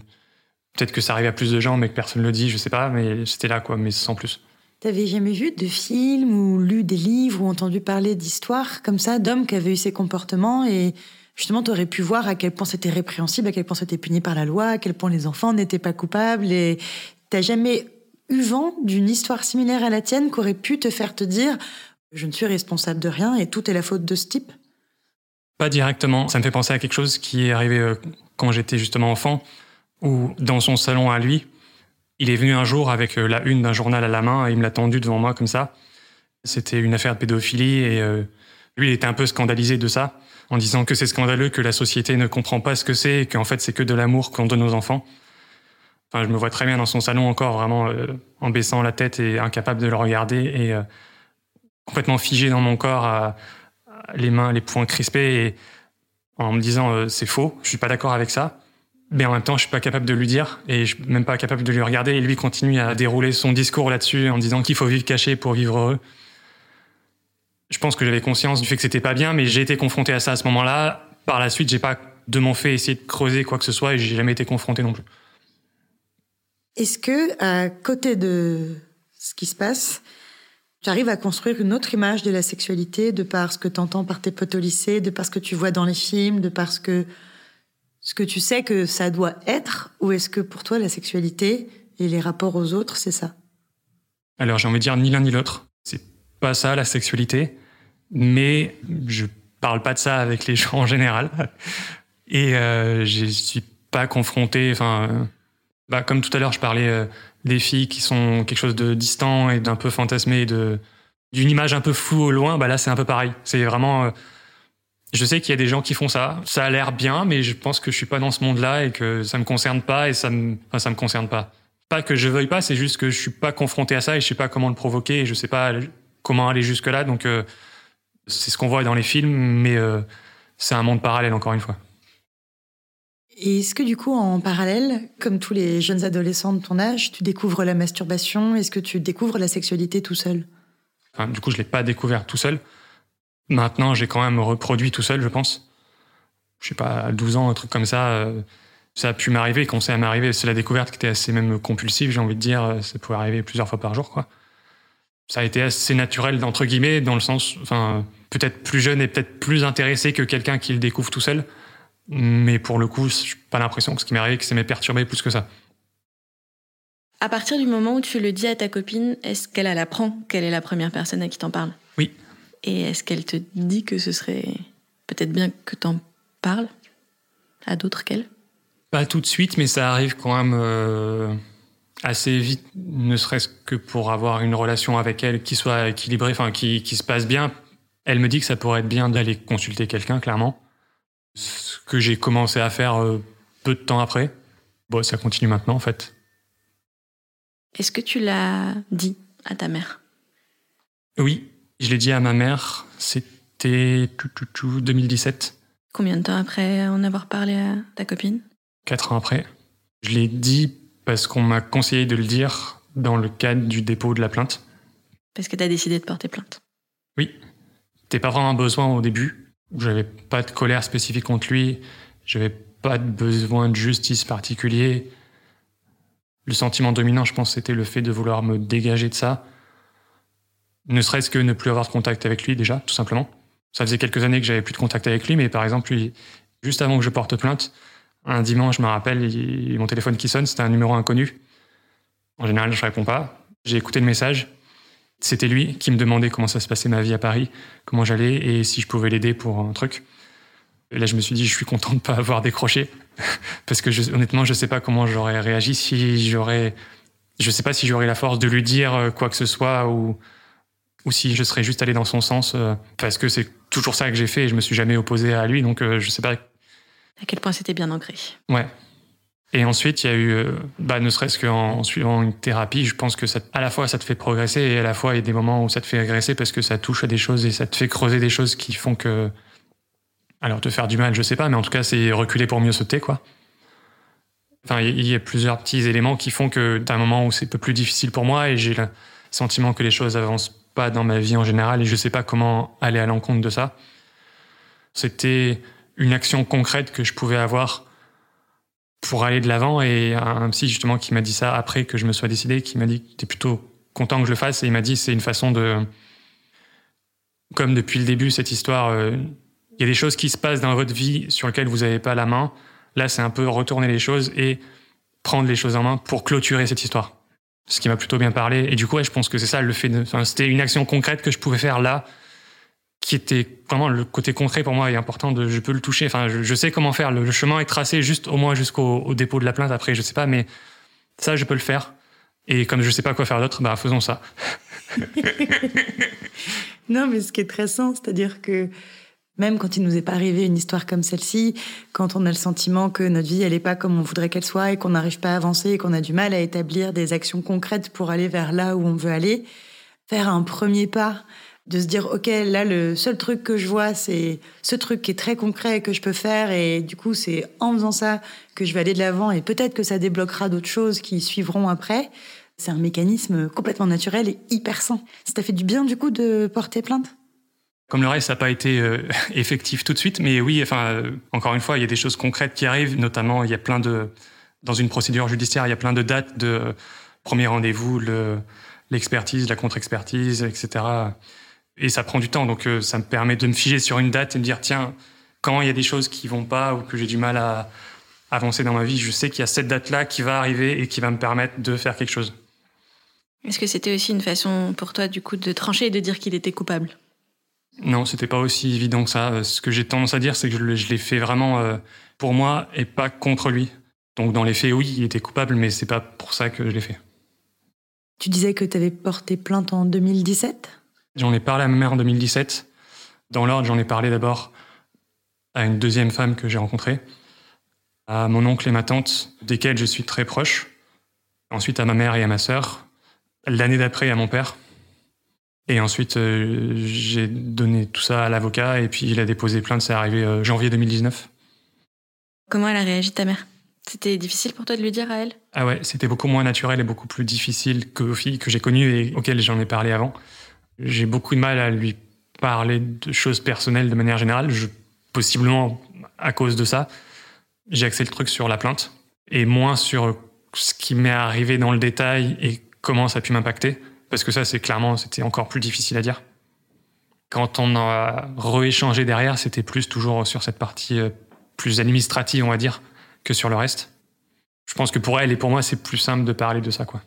peut-être que ça arrive à plus de gens, mais que personne le dit, je sais pas, mais c'était là, quoi, mais sans plus. T'avais jamais vu de films ou lu des livres ou entendu parler d'histoires comme ça d'hommes qui avaient eu ces comportements et justement t'aurais pu voir à quel point c'était répréhensible, à quel point c'était puni par la loi, à quel point les enfants n'étaient pas coupables et t'as jamais eu vent d'une histoire similaire à la tienne qui aurait pu te faire te dire je ne suis responsable de rien et tout est la faute de ce type? Pas directement. Ça me fait penser à quelque chose qui est arrivé euh, quand j'étais justement enfant, où dans son salon à lui, il est venu un jour avec euh, la une d'un journal à la main et il me l'a tendu devant moi comme ça. C'était une affaire de pédophilie et euh, lui, il était un peu scandalisé de ça, en disant que c'est scandaleux, que la société ne comprend pas ce que c'est et qu'en fait c'est que de l'amour qu'on donne aux enfants. Enfin, je me vois très bien dans son salon encore, vraiment euh, en baissant la tête et incapable de le regarder et euh, complètement figé dans mon corps, à, les mains, les poings crispés et en me disant euh, c'est faux, je suis pas d'accord avec ça. Mais en même temps, je suis pas capable de lui dire et je suis même pas capable de lui regarder. Et lui continue à dérouler son discours là-dessus en disant qu'il faut vivre caché pour vivre heureux. Je pense que j'avais conscience du fait que c'était pas bien, mais j'ai été confronté à ça à ce moment-là. Par la suite, j'ai pas de mon fait essayé de creuser quoi que ce soit et j'ai jamais été confronté non plus. Est-ce que, à côté de ce qui se passe, tu arrives à construire une autre image de la sexualité de par ce que tu entends par tes potes au lycée, de par ce que tu vois dans les films, de par ce que, ce que tu sais que ça doit être Ou est-ce que pour toi, la sexualité et les rapports aux autres, c'est ça? Alors, j'ai envie de dire ni l'un ni l'autre. C'est pas ça, la sexualité. Mais je parle pas de ça avec les gens en général. Et euh, je suis pas confronté. Enfin, bah, comme tout à l'heure, je parlais euh, des filles qui sont quelque chose de distant et d'un peu fantasmé, de d'une image un peu floue au loin. Bah là, c'est un peu pareil. C'est vraiment. Euh, je sais qu'il y a des gens qui font ça. Ça a l'air bien, mais je pense que je suis pas dans ce monde-là et que ça me concerne pas et ça me, enfin, ça me concerne pas. Pas que je veuille pas, c'est juste que je suis pas confronté à ça et je sais pas comment le provoquer et je sais pas comment aller jusque là. Donc, euh, c'est ce qu'on voit dans les films, mais c'est un monde parallèle encore une fois. Et est-ce que du coup, en parallèle, comme tous les jeunes adolescents de ton âge, tu découvres la masturbation? Est-ce que tu découvres la sexualité tout seul? Du coup, je l'ai pas découvert tout seul. Maintenant, j'ai quand même reproduit tout seul, je pense. Je sais pas, à 12 ans, un truc comme ça, euh, ça a pu m'arriver. Quand c'est m'arriver, c'est la découverte qui était assez même compulsive, j'ai envie de dire. Ça pouvait arriver plusieurs fois par jour, quoi. Ça a été assez naturel, entre guillemets, dans le sens, enfin, peut-être plus jeune et peut-être plus intéressé que quelqu'un qui le découvre tout seul. Mais pour le coup, je n'ai pas l'impression que ce qui m'est arrivé, que ça m'ait perturbé plus que ça. À partir du moment où tu le dis à ta copine, est-ce qu'elle apprend qu'elle est la première personne à qui t'en parle Oui. Et est-ce qu'elle te dit que ce serait peut-être bien que t'en parles à d'autres qu'elle? Pas tout de suite, mais ça arrive quand même euh, assez vite, ne serait-ce que pour avoir une relation avec elle qui soit équilibrée, enfin qui, qui se passe bien. Elle me dit que ça pourrait être bien d'aller consulter quelqu'un, clairement ce que j'ai commencé à faire euh, peu de temps après. Bon, ça continue maintenant en fait. Est-ce que tu l'as dit à ta mère? Oui, je l'ai dit à ma mère. C'était 2017. Combien de temps après en avoir parlé à ta copine? Quatre ans après. Je l'ai dit parce qu'on m'a conseillé de le dire dans le cadre du dépôt de la plainte. Parce que tu as décidé de porter plainte Oui. T'es pas vraiment besoin au début, j'avais pas de colère spécifique contre lui, j'avais pas de besoin de justice particulier. Le sentiment dominant, je pense, c'était le fait de vouloir me dégager de ça. Ne serait-ce que ne plus avoir de contact avec lui, déjà, tout simplement. Ça faisait quelques années que j'avais plus de contact avec lui, mais par exemple, lui, juste avant que je porte plainte, un dimanche, je me rappelle, il, mon téléphone qui sonne, c'était un numéro inconnu. En général, je réponds pas. J'ai écouté le message. C'était lui qui me demandait comment ça se passait ma vie à Paris, comment j'allais et si je pouvais l'aider pour un truc. Et là, je me suis dit, je suis content de ne pas avoir décroché parce que honnêtement, je sais pas comment j'aurais réagi si j'aurais, je sais pas si j'aurais la force de lui dire euh, quoi que ce soit ou ou si je serais juste allé dans son sens euh, parce que c'est toujours ça que j'ai fait et je me suis jamais opposé à lui, donc euh, je sais pas à quel point c'était bien ancré. Ouais. Et ensuite, il y a eu, euh, bah, ne serait-ce qu'en suivant une thérapie, je pense que ça, à la fois ça te fait progresser et à la fois il y a des moments où ça te fait agresser parce que ça touche à des choses et ça te fait creuser des choses qui font que, alors te faire du mal, je sais pas, mais en tout cas c'est reculer pour mieux sauter, quoi. Enfin, il y a plusieurs petits éléments qui font que d'un moment où c'est un peu plus difficile pour moi et j'ai le sentiment que les choses avancent pas dans ma vie en général et je sais pas comment aller à l'encontre de ça. C'était une action concrète que je pouvais avoir pour aller de l'avant et un psy justement qui m'a dit ça après que je me sois décidé, qui m'a dit t'es plutôt content que je le fasse et il m'a dit c'est une façon de comme depuis le début cette histoire euh, il y a des choses qui se passent dans votre vie sur lesquelles vous n'avez pas la main. Là, c'est un peu retourner les choses et prendre les choses en main pour clôturer cette histoire. Ce qui m'a plutôt bien parlé. Et du coup, je pense que c'est ça le fait de, c'était une action concrète que je pouvais faire là, qui était vraiment le côté concret pour moi est important de, je peux le toucher. Enfin, je, sais comment faire. Le, chemin est tracé juste au moins jusqu'au dépôt de la plainte. Après, je sais pas, mais ça, je peux le faire. Et comme je sais pas quoi faire d'autre, bah, faisons ça. non, mais ce qui est très sain, c'est-à-dire que même quand il nous est pas arrivé une histoire comme celle-ci, quand on a le sentiment que notre vie elle est pas comme on voudrait qu'elle soit et qu'on n'arrive pas à avancer et qu'on a du mal à établir des actions concrètes pour aller vers là où on veut aller, faire un premier pas, de se dire ok là le seul truc que je vois c'est ce truc qui est très concret que je peux faire et du coup c'est en faisant ça que je vais aller de l'avant et peut-être que ça débloquera d'autres choses qui suivront après. C'est un mécanisme complètement naturel et hyper sain. Ça t'a fait du bien du coup de porter plainte? Comme le reste, ça n'a pas été euh, effectif tout de suite, mais oui, enfin, euh, encore une fois, il y a des choses concrètes qui arrivent, notamment, il y a plein de, dans une procédure judiciaire, il y a plein de dates de euh, premier rendez-vous, l'expertise, la contre-expertise, etc. Et ça prend du temps, donc ça me permet de me figer sur une date et de dire, tiens, quand il y a des choses qui vont pas ou que j'ai du mal à avancer dans ma vie, je sais qu'il y a cette date-là qui va arriver et qui va me permettre de faire quelque chose. Est-ce que c'était aussi une façon pour toi, du coup, de trancher et de dire qu'il était coupable? Non, c'était pas aussi évident que ça. Ce que j'ai tendance à dire, c'est que je l'ai fait vraiment euh, pour moi et pas contre lui. Donc dans les faits, oui, il était coupable, mais c'est pas pour ça que je l'ai fait. Tu disais que tu avais porté plainte en 2017 J'en ai parlé à ma mère en 2017. Dans l'ordre, j'en ai parlé d'abord à une deuxième femme que j'ai rencontrée, à mon oncle et ma tante, desquels je suis très proche, ensuite à ma mère et à ma sœur, l'année d'après à mon père. Et ensuite, euh, j'ai donné tout ça à l'avocat et puis il a déposé plainte. C'est arrivé euh, janvier 2019. Comment elle a réagi, ta mère? C'était difficile pour toi de lui dire à elle? Ah ouais, c'était beaucoup moins naturel et beaucoup plus difficile qu'aux filles que j'ai connues et auxquelles j'en ai parlé avant. J'ai beaucoup de mal à lui parler de choses personnelles de manière générale. Je, possiblement à cause de ça, j'ai axé le truc sur la plainte et moins sur ce qui m'est arrivé dans le détail et comment ça a pu m'impacter. Parce que ça, c'est clairement, c'était encore plus difficile à dire. Quand on a rééchangé derrière, c'était plus toujours sur cette partie euh, plus administrative, on va dire, que sur le reste. Je pense que pour elle et pour moi, c'est plus simple de parler de ça, quoi.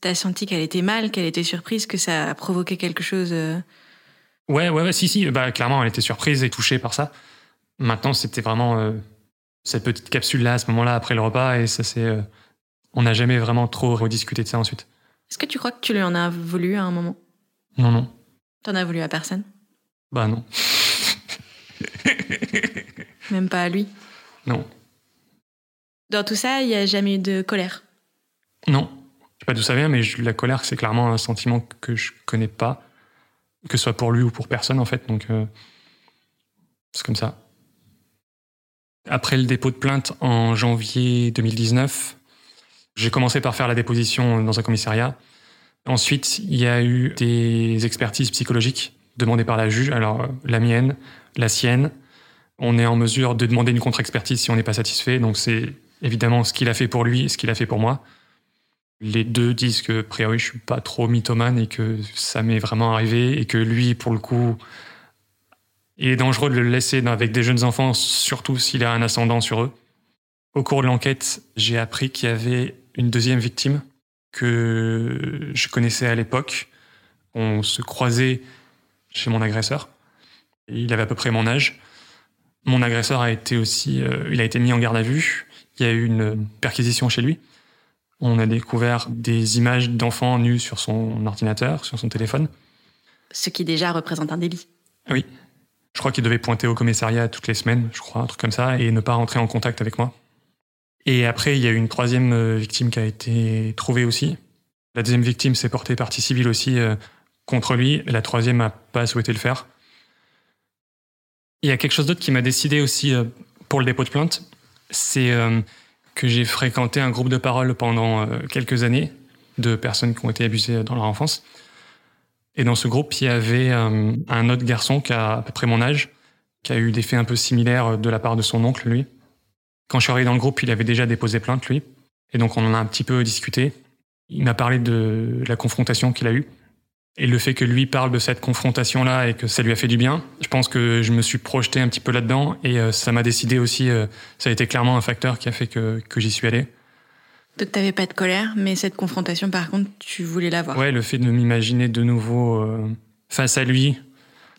T'as senti qu'elle était mal, qu'elle était surprise, que ça a provoqué quelque chose euh Ouais, ouais, ouais, si, si. Bah, clairement, elle était surprise et touchée par ça. Maintenant, c'était vraiment euh, cette petite capsule-là, à ce moment-là, après le repas, et ça, c'est. on n'a jamais vraiment trop rediscuté de ça ensuite. Est-ce que tu crois que tu lui en as voulu à un moment? Non, non. T'en as voulu à personne? Bah non. Même pas à lui? Non. Dans tout ça, il n'y a jamais eu de colère? Non. Sais pas d'où ça vient, mais la colère, c'est clairement un sentiment que je connais pas, que ce soit pour lui ou pour personne, en fait. Donc, euh, c'est comme ça. Après le dépôt de plainte en janvier 2019, j'ai commencé par faire la déposition dans un commissariat. Ensuite, il y a eu des expertises psychologiques demandées par la juge. Alors, la mienne, la sienne. On est en mesure de demander une contre-expertise si on n'est pas satisfait. Donc, c'est évidemment ce qu'il a fait pour lui et ce qu'il a fait pour moi. Les deux disent que, a priori, je suis pas trop mythomane et que ça m'est vraiment arrivé et que lui, pour le coup, il est dangereux de le laisser avec des jeunes enfants, surtout s'il a un ascendant sur eux. Au cours de l'enquête, j'ai appris qu'il y avait une deuxième victime que je connaissais à l'époque. On se croisait chez mon agresseur. Il avait à peu près mon âge. Mon agresseur a été aussi, euh, il a été mis en garde à vue. Il y a eu une perquisition chez lui. On a découvert des images d'enfants nus sur son ordinateur, sur son téléphone. Ce qui déjà représente un délit. Oui. Je crois qu'il devait pointer au commissariat toutes les semaines, je crois, un truc comme ça, et ne pas rentrer en contact avec moi. Et après, il y a eu une troisième euh, victime qui a été trouvée aussi. La deuxième victime s'est portée partie civile aussi euh, contre lui. La troisième n'a pas souhaité le faire. Il y a quelque chose d'autre qui m'a décidé aussi euh, pour le dépôt de plainte. C'est que j'ai fréquenté un groupe de parole pendant quelques années de personnes qui ont été abusées dans leur enfance. Et dans ce groupe, il y avait un autre garçon qui a à peu près mon âge, qui a eu des faits un peu similaires de la part de son oncle, lui. Quand je suis arrivé dans le groupe, il avait déjà déposé plainte, lui. Et donc, on en a un petit peu discuté. Il m'a parlé de la confrontation qu'il a eue. Et le fait que lui parle de cette confrontation-là et que ça lui a fait du bien, je pense que je me suis projeté un petit peu là-dedans et euh, ça m'a décidé aussi, euh, ça a été clairement un facteur qui a fait que, que j'y suis allé. Donc t'avais pas de colère, mais cette confrontation, par contre, tu voulais l'avoir. Ouais, le fait de m'imaginer de nouveau euh, face à lui.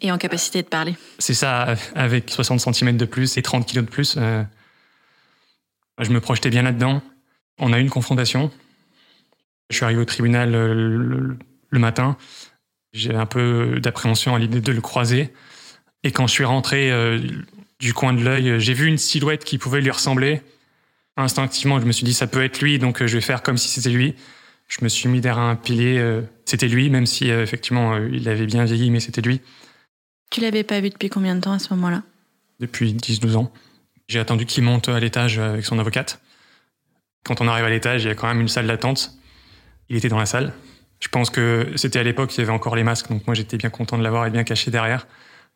Et en capacité de parler. C'est ça, avec 60 cm de plus et 30 kg de plus. je me projetais bien là-dedans. On a eu une confrontation. Je suis arrivé au tribunal le, matin. J'ai un peu d'appréhension à l'idée de le croiser. Et quand je suis rentré euh, du coin de l'œil, j'ai vu une silhouette qui pouvait lui ressembler. Instinctivement, je me suis dit ça peut être lui, donc euh, je vais faire comme si c'était lui. Je me suis mis derrière un pilier, euh, c'était lui, même si effectivement il avait bien vieilli, mais c'était lui. Tu l'avais pas vu depuis combien de temps à ce moment-là? Depuis 10-12 ans. J'ai attendu qu'il monte à l'étage avec son avocate. Quand on arrive à l'étage, il y a quand même une salle d'attente. Il était dans la salle. Je pense que c'était à l'époque, il y avait encore les masques, donc moi j'étais bien content de l'avoir et bien caché derrière.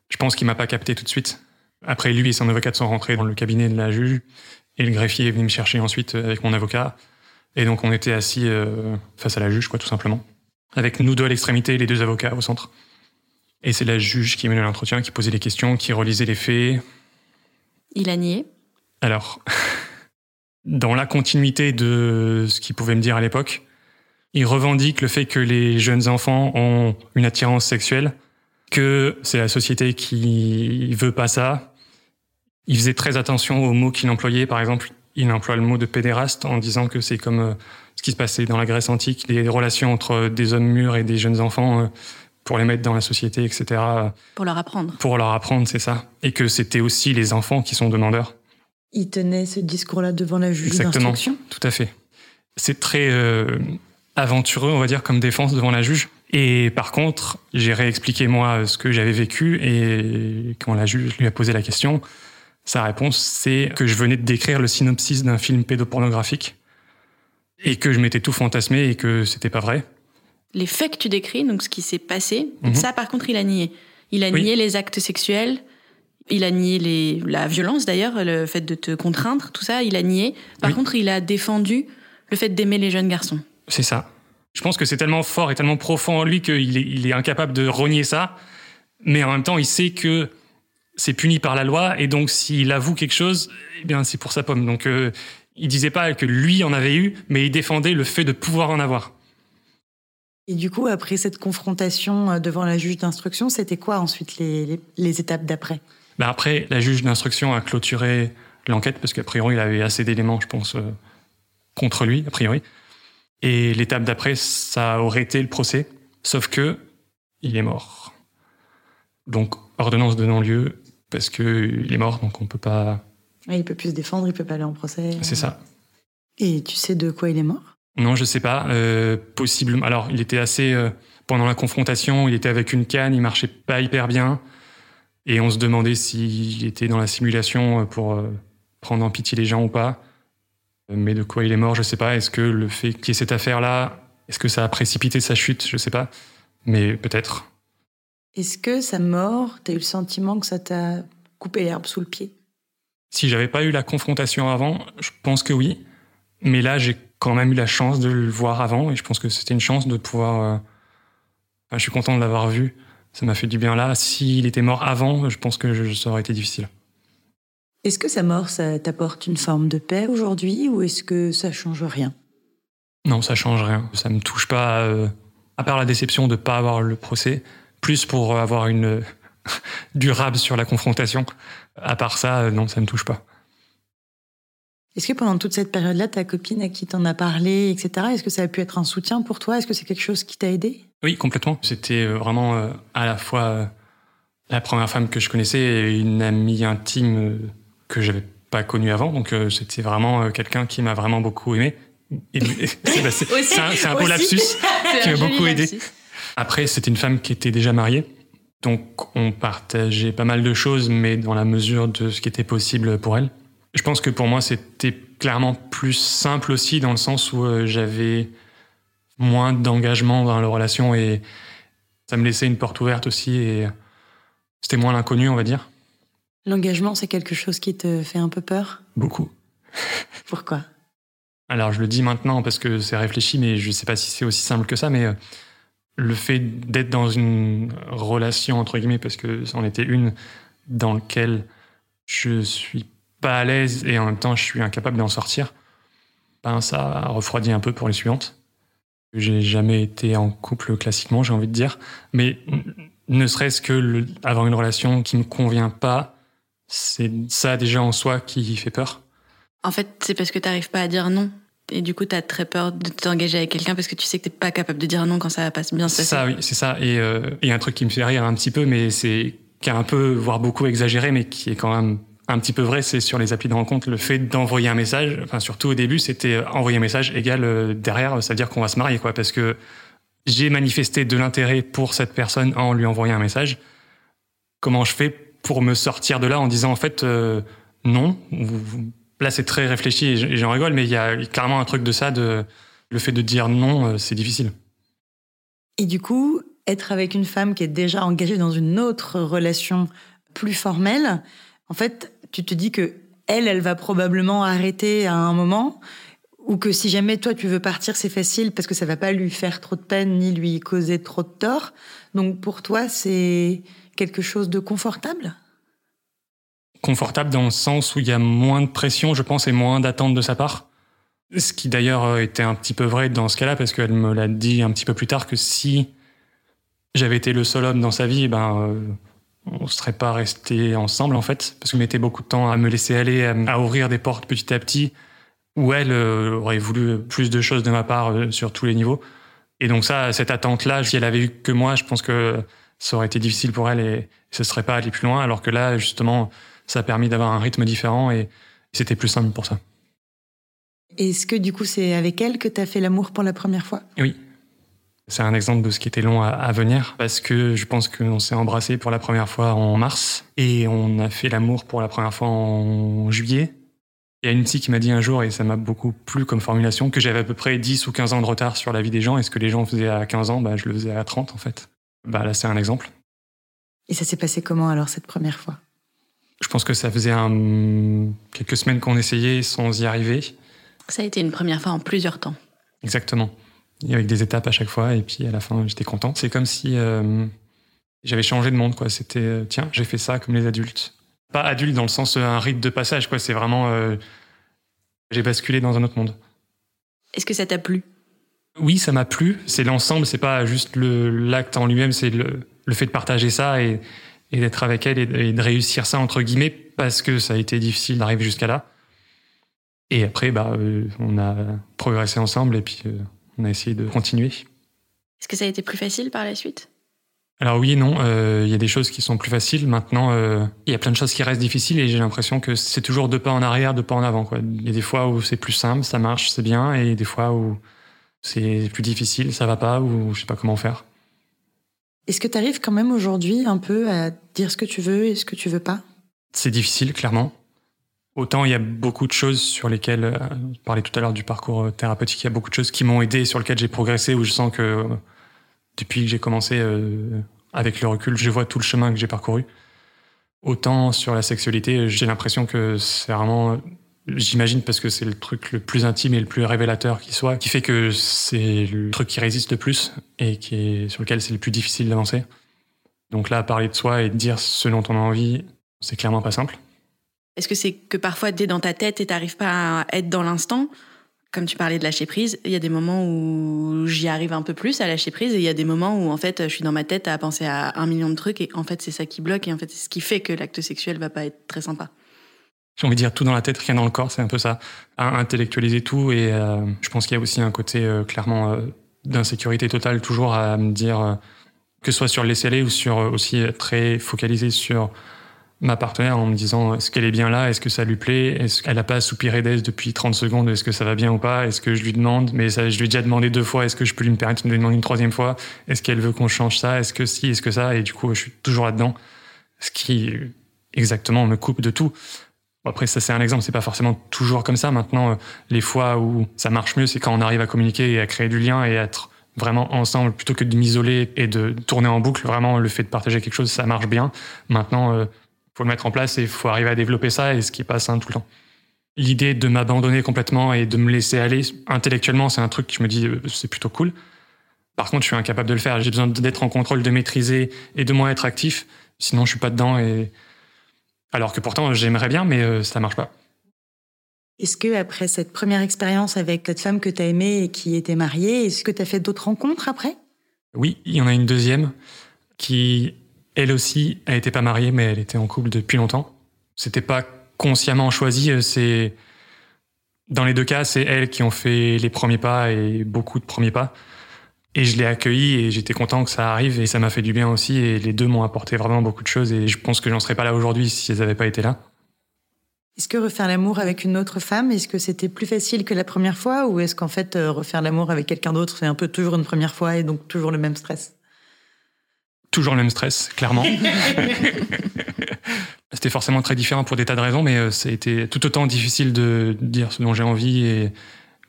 Je pense qu'il m'a pas capté tout de suite. Après, lui et son avocat sont rentrés dans le cabinet de la juge et le greffier est venu me chercher ensuite avec mon avocat. Et donc on était assis euh, face à la juge, quoi, tout simplement. Avec nous deux à l'extrémité et les deux avocats au centre. Et c'est la juge qui menait l'entretien, qui posait les questions, qui relisait les faits. Il a nié Alors, dans la continuité de ce qu'il pouvait me dire à l'époque. Il revendique le fait que les jeunes enfants ont une attirance sexuelle, que c'est la société qui veut pas ça. Il faisait très attention aux mots qu'il employait. Par exemple, il emploie le mot de pédéraste en disant que c'est comme euh, ce qui se passait dans la Grèce antique, des relations entre des hommes mûrs et des jeunes enfants euh, pour les mettre dans la société, etc. Pour leur apprendre. Pour leur apprendre, c'est ça. Et que c'était aussi les enfants qui sont demandeurs. Il tenait ce discours-là devant la juge d'instruction tout à fait. C'est très euh, aventureux, on va dire, comme défense devant la juge. Et par contre, j'ai réexpliqué moi ce que j'avais vécu et quand la juge lui a posé la question, sa réponse c'est que je venais de décrire le synopsis d'un film pédopornographique et que je m'étais tout fantasmé et que c'était pas vrai. Les faits que tu décris, donc ce qui s'est passé, mhm. ça par contre il a nié. Il a nié les actes sexuels, il a nié les, la violence d'ailleurs, le fait de te contraindre, tout ça, il a nié. Par contre, il a défendu le fait d'aimer les jeunes garçons. C'est ça. Je pense que c'est tellement fort et tellement profond en lui qu'il est, il est incapable de renier ça. Mais en même temps, il sait que c'est puni par la loi et donc s'il avoue quelque chose, eh bien c'est pour sa pomme. Donc euh, il disait pas que lui en avait eu, mais il défendait le fait de pouvoir en avoir. Et du coup, après cette confrontation euh, devant la juge d'instruction, c'était quoi ensuite les, les étapes d'après? Bah, après, la juge d'instruction a clôturé l'enquête parce qu'a priori, il avait assez d'éléments, je pense, euh, contre lui, a priori. Et l'étape d'après, ça aurait été le procès, sauf que il est mort. Donc, ordonnance de non-lieu parce qu'il est mort, donc on peut pas. il peut plus se défendre, il peut pas aller en procès. C'est ça. Et tu sais de quoi il est mort? Non, je sais pas. Euh, possiblement. Alors, il était assez. Euh, pendant la confrontation, il était avec une canne, il marchait pas hyper bien. Et on se demandait s'il était dans la simulation pour euh, prendre en pitié les gens ou pas. Mais de quoi il est mort, je sais pas. Est-ce que le fait qu'il y ait cette affaire-là, est-ce que ça a précipité sa chute Je sais pas. Mais peut-être. Est-ce que sa mort, tu as eu le sentiment que ça t'a coupé l'herbe sous le pied? Si j'avais pas eu la confrontation avant, je pense que oui. Mais là, j'ai quand même eu la chance de le voir avant et je pense que c'était une chance de pouvoir. Euh, je suis content de l'avoir vu ça m'a fait du bien là. S'il était mort avant, je pense que ça aurait été difficile. Est-ce que sa mort, ça t'apporte une forme de paix aujourd'hui ou est-ce que ça change rien? Non, ça change rien. Ça me touche pas, euh, à part la déception de ne pas avoir le procès, plus pour avoir une durable sur la confrontation. À part ça, euh, non, ça me touche pas. Est-ce que pendant toute cette période-là, ta copine à qui t'en as parlé, etc., est-ce que ça a pu être un soutien pour toi? Est-ce que c'est quelque chose qui t'a aidé? Oui, complètement. C'était euh, vraiment à la fois la première femme que je connaissais et une amie intime que j'avais pas connue avant. Donc c'était vraiment quelqu'un qui m'a vraiment beaucoup aimé. c'est un, beau lapsus qui m'a beaucoup aidé. Après, c'était une femme qui était déjà mariée. Donc on partageait pas mal de choses, mais dans la mesure de ce qui était possible pour elle. Je pense que pour moi, c'était clairement plus simple aussi dans le sens où euh, j'avais moins d'engagement dans la relation et Ça me laissait une porte ouverte aussi et c'était moins l'inconnu, on va dire. L'engagement, c'est quelque chose qui te fait un peu peur? Beaucoup. Pourquoi? Alors, je le dis maintenant parce que c'est réfléchi, mais je ne sais pas si c'est aussi simple que ça, mais euh, le fait d'être dans une relation, entre guillemets, parce que c'en était une dans laquelle je suis pas à l'aise et en même temps je suis incapable d'en sortir, ben ça refroidit un peu pour les suivantes. J'ai jamais été en couple classiquement, j'ai envie de dire, mais ne serait-ce que avoir une relation qui me convient pas, c'est ça déjà en soi qui fait peur. En fait, c'est parce que tu n'arrives pas à dire non. Et du coup, tu as très peur de t'engager avec quelqu'un parce que tu sais que tu pas capable de dire non quand ça va pas bien se passer. Ça, oui, c'est ça. Et euh, il y a un truc qui me fait rire un petit peu, mais c'est qui est un peu, voire beaucoup exagéré, mais qui est quand même un petit peu vrai, c'est sur les applis de rencontre, le fait d'envoyer un message, enfin surtout au début, c'était euh, envoyer un message égal euh, derrière, ça veut dire qu'on va se marier, quoi, parce que j'ai manifesté de l'intérêt pour cette personne en lui envoyant un message. Comment je fais pour me sortir de là en disant en fait euh, non Là, c'est très réfléchi et j'en rigole, mais il y a clairement un truc de ça, le fait de dire non, c'est difficile. Et du coup, être avec une femme qui est déjà engagée dans une autre relation plus formelle, en fait, tu te dis que elle, elle va probablement arrêter à un moment, ou que si jamais toi tu veux partir, c'est facile parce que ça va pas lui faire trop de peine ni lui causer trop de tort. Donc pour toi, c'est quelque chose de confortable? Confortable dans le sens où il y a moins de pression, je pense, et moins d'attente de sa part. Ce qui d'ailleurs était un petit peu vrai dans ce cas-là, parce qu'elle me l'a dit un petit peu plus tard que si j'avais été le seul homme dans sa vie, ben euh, on serait pas resté ensemble en fait, parce que mettait beaucoup de temps à me laisser aller, à, ouvrir des portes petit à petit, où elle euh, aurait voulu plus de choses de ma part euh, sur tous les niveaux. Et donc ça, cette attente-là, si elle avait eu que moi, je pense que ça aurait été difficile pour elle et ce serait pas allé plus loin, alors que là, justement, ça a permis d'avoir un rythme différent et c'était plus simple pour ça. Est-ce que du coup, c'est avec elle que tu as fait l'amour pour la première fois? Oui, c'est un exemple de ce qui était long à, venir parce que je pense qu'on s'est embrassé pour la première fois en mars et on a fait l'amour pour la première fois en juillet. Il y a une psy qui m'a dit un jour, et ça m'a beaucoup plu comme formulation, que j'avais à peu près 10 ou 15 ans de retard sur la vie des gens et ce que les gens faisaient à 15 ans, bah, je le faisais à 30 en fait. Bah, là, c'est un exemple. Et ça s'est passé comment alors cette première fois? Je pense que ça faisait un... quelques semaines qu'on essayait sans y arriver. Ça a été une première fois en plusieurs temps. Exactement avec des étapes à chaque fois. Et puis à la fin, j'étais content. C'est comme si euh, j'avais changé de monde. quoi. C'était euh, tiens, j'ai fait ça comme les adultes. Pas adulte dans le sens euh, un rite de passage. quoi. C'est vraiment j'ai basculé dans un autre monde. Est-ce que ça t'a plu? Oui, ça m'a plu. C'est l'ensemble. C'est pas juste l'acte en lui-même. C'est le, le, fait de partager ça et, et d'être avec elle et, de réussir ça entre guillemets parce que ça a été difficile d'arriver jusqu'à là. Et après, bah, on a progressé ensemble et puis on a essayé de continuer. Est-ce que ça a été plus facile par la suite? Alors oui et non, euh, il y a des choses qui sont plus faciles. Maintenant, euh, il y a plein de choses qui restent difficiles et j'ai l'impression que c'est toujours deux pas en arrière, deux pas en avant. Il y a des fois où c'est plus simple, ça marche, c'est bien, et des fois où c'est plus difficile, ça va pas, ou je sais pas comment faire. Est-ce que tu arrives quand même aujourd'hui un peu à dire ce que tu veux et ce que tu veux pas? C'est difficile, clairement. Autant il y a beaucoup de choses sur lesquelles, euh, je parlais tout à l'heure du parcours euh, thérapeutique, il y a beaucoup de choses qui m'ont aidé, sur lesquelles j'ai progressé, où je sens que euh, depuis que j'ai commencé, avec le recul, je vois tout le chemin que j'ai parcouru. Autant sur la sexualité, j'ai l'impression que c'est vraiment, j'imagine parce que c'est le truc le plus intime et le plus révélateur qui soit, qui fait que c'est le truc qui résiste le plus et qui est, sur lequel c'est le plus difficile d'avancer. Donc là, parler de soi et de dire ce dont on a envie, c'est clairement pas simple. Est-ce que c'est que parfois tu es dans ta tête et t'arrives pas à être dans l'instant? Comme tu parlais de lâcher prise, il y a des moments où j'y arrive un peu plus à lâcher prise et il y a des moments où en fait je suis dans ma tête à penser à un million de trucs et en fait c'est ça qui bloque et en fait c'est ce qui fait que l'acte sexuel va pas être très sympa. J'ai envie de dire tout dans la tête, rien dans le corps, c'est un peu ça. À intellectualiser tout. Et euh, je pense qu'il y a aussi un côté euh, clairement euh, d'insécurité totale toujours à me dire que ce soit sur le laisser aller ou sur aussi très focalisé sur ma partenaire en me disant est-ce qu'elle est bien là, est-ce que ça lui plaît, est-ce qu'elle n'a pas soupiré d'aise depuis 30 secondes, est-ce que ça va bien ou pas, est-ce que je lui demande, mais ça, je lui ai déjà demandé deux fois, est-ce que je peux lui permettre de me demander une troisième fois, est-ce qu'elle veut qu'on change ça, est-ce que si, est-ce que ça, et du coup je suis toujours là-dedans, ce qui exactement me coupe de tout. Après ça c'est un exemple, c'est pas forcément toujours comme ça. Maintenant les fois où ça marche mieux, c'est quand on arrive à communiquer et à créer du lien et à être vraiment ensemble plutôt que de m'isoler et de tourner en boucle. Vraiment, le fait de partager quelque chose, ça marche bien. Maintenant, il euh, faut le mettre en place et il faut arriver à développer ça et ce qui passe hein, tout le temps. L'idée de m'abandonner complètement et de me laisser aller, intellectuellement, c'est un truc que je me dis, euh, c'est plutôt cool. Par contre, je suis incapable de le faire. J'ai besoin d'être en contrôle, de maîtriser et de moins être actif. Sinon, je suis pas dedans. Et alors que pourtant, j'aimerais bien, mais euh, ça marche pas. Est-ce que après cette première expérience avec cette femme que tu as aimée et qui était mariée, est-ce que tu as fait d'autres rencontres après? Oui, il y en a une deuxième qui, elle aussi, a été pas mariée, mais elle était en couple depuis longtemps. C'était pas consciemment choisi. Euh, c'est dans les deux cas, c'est elle qui ont fait les premiers pas et beaucoup de premiers pas. Et je l'ai accueilli et j'étais content que ça arrive et ça m'a fait du bien aussi. Et les deux m'ont apporté vraiment beaucoup de choses et je pense que j'en serais pas là aujourd'hui si elles n'avaient pas été là. Est-ce que refaire l'amour avec une autre femme, est-ce que c'était plus facile que la première fois ou est-ce qu'en fait euh, refaire l'amour avec quelqu'un d'autre, c'est un peu toujours une première fois et donc toujours le même stress? Toujours le même stress, clairement. C'était forcément très différent pour des tas de raisons, mais euh, ça a été tout autant difficile de dire ce dont j'ai envie et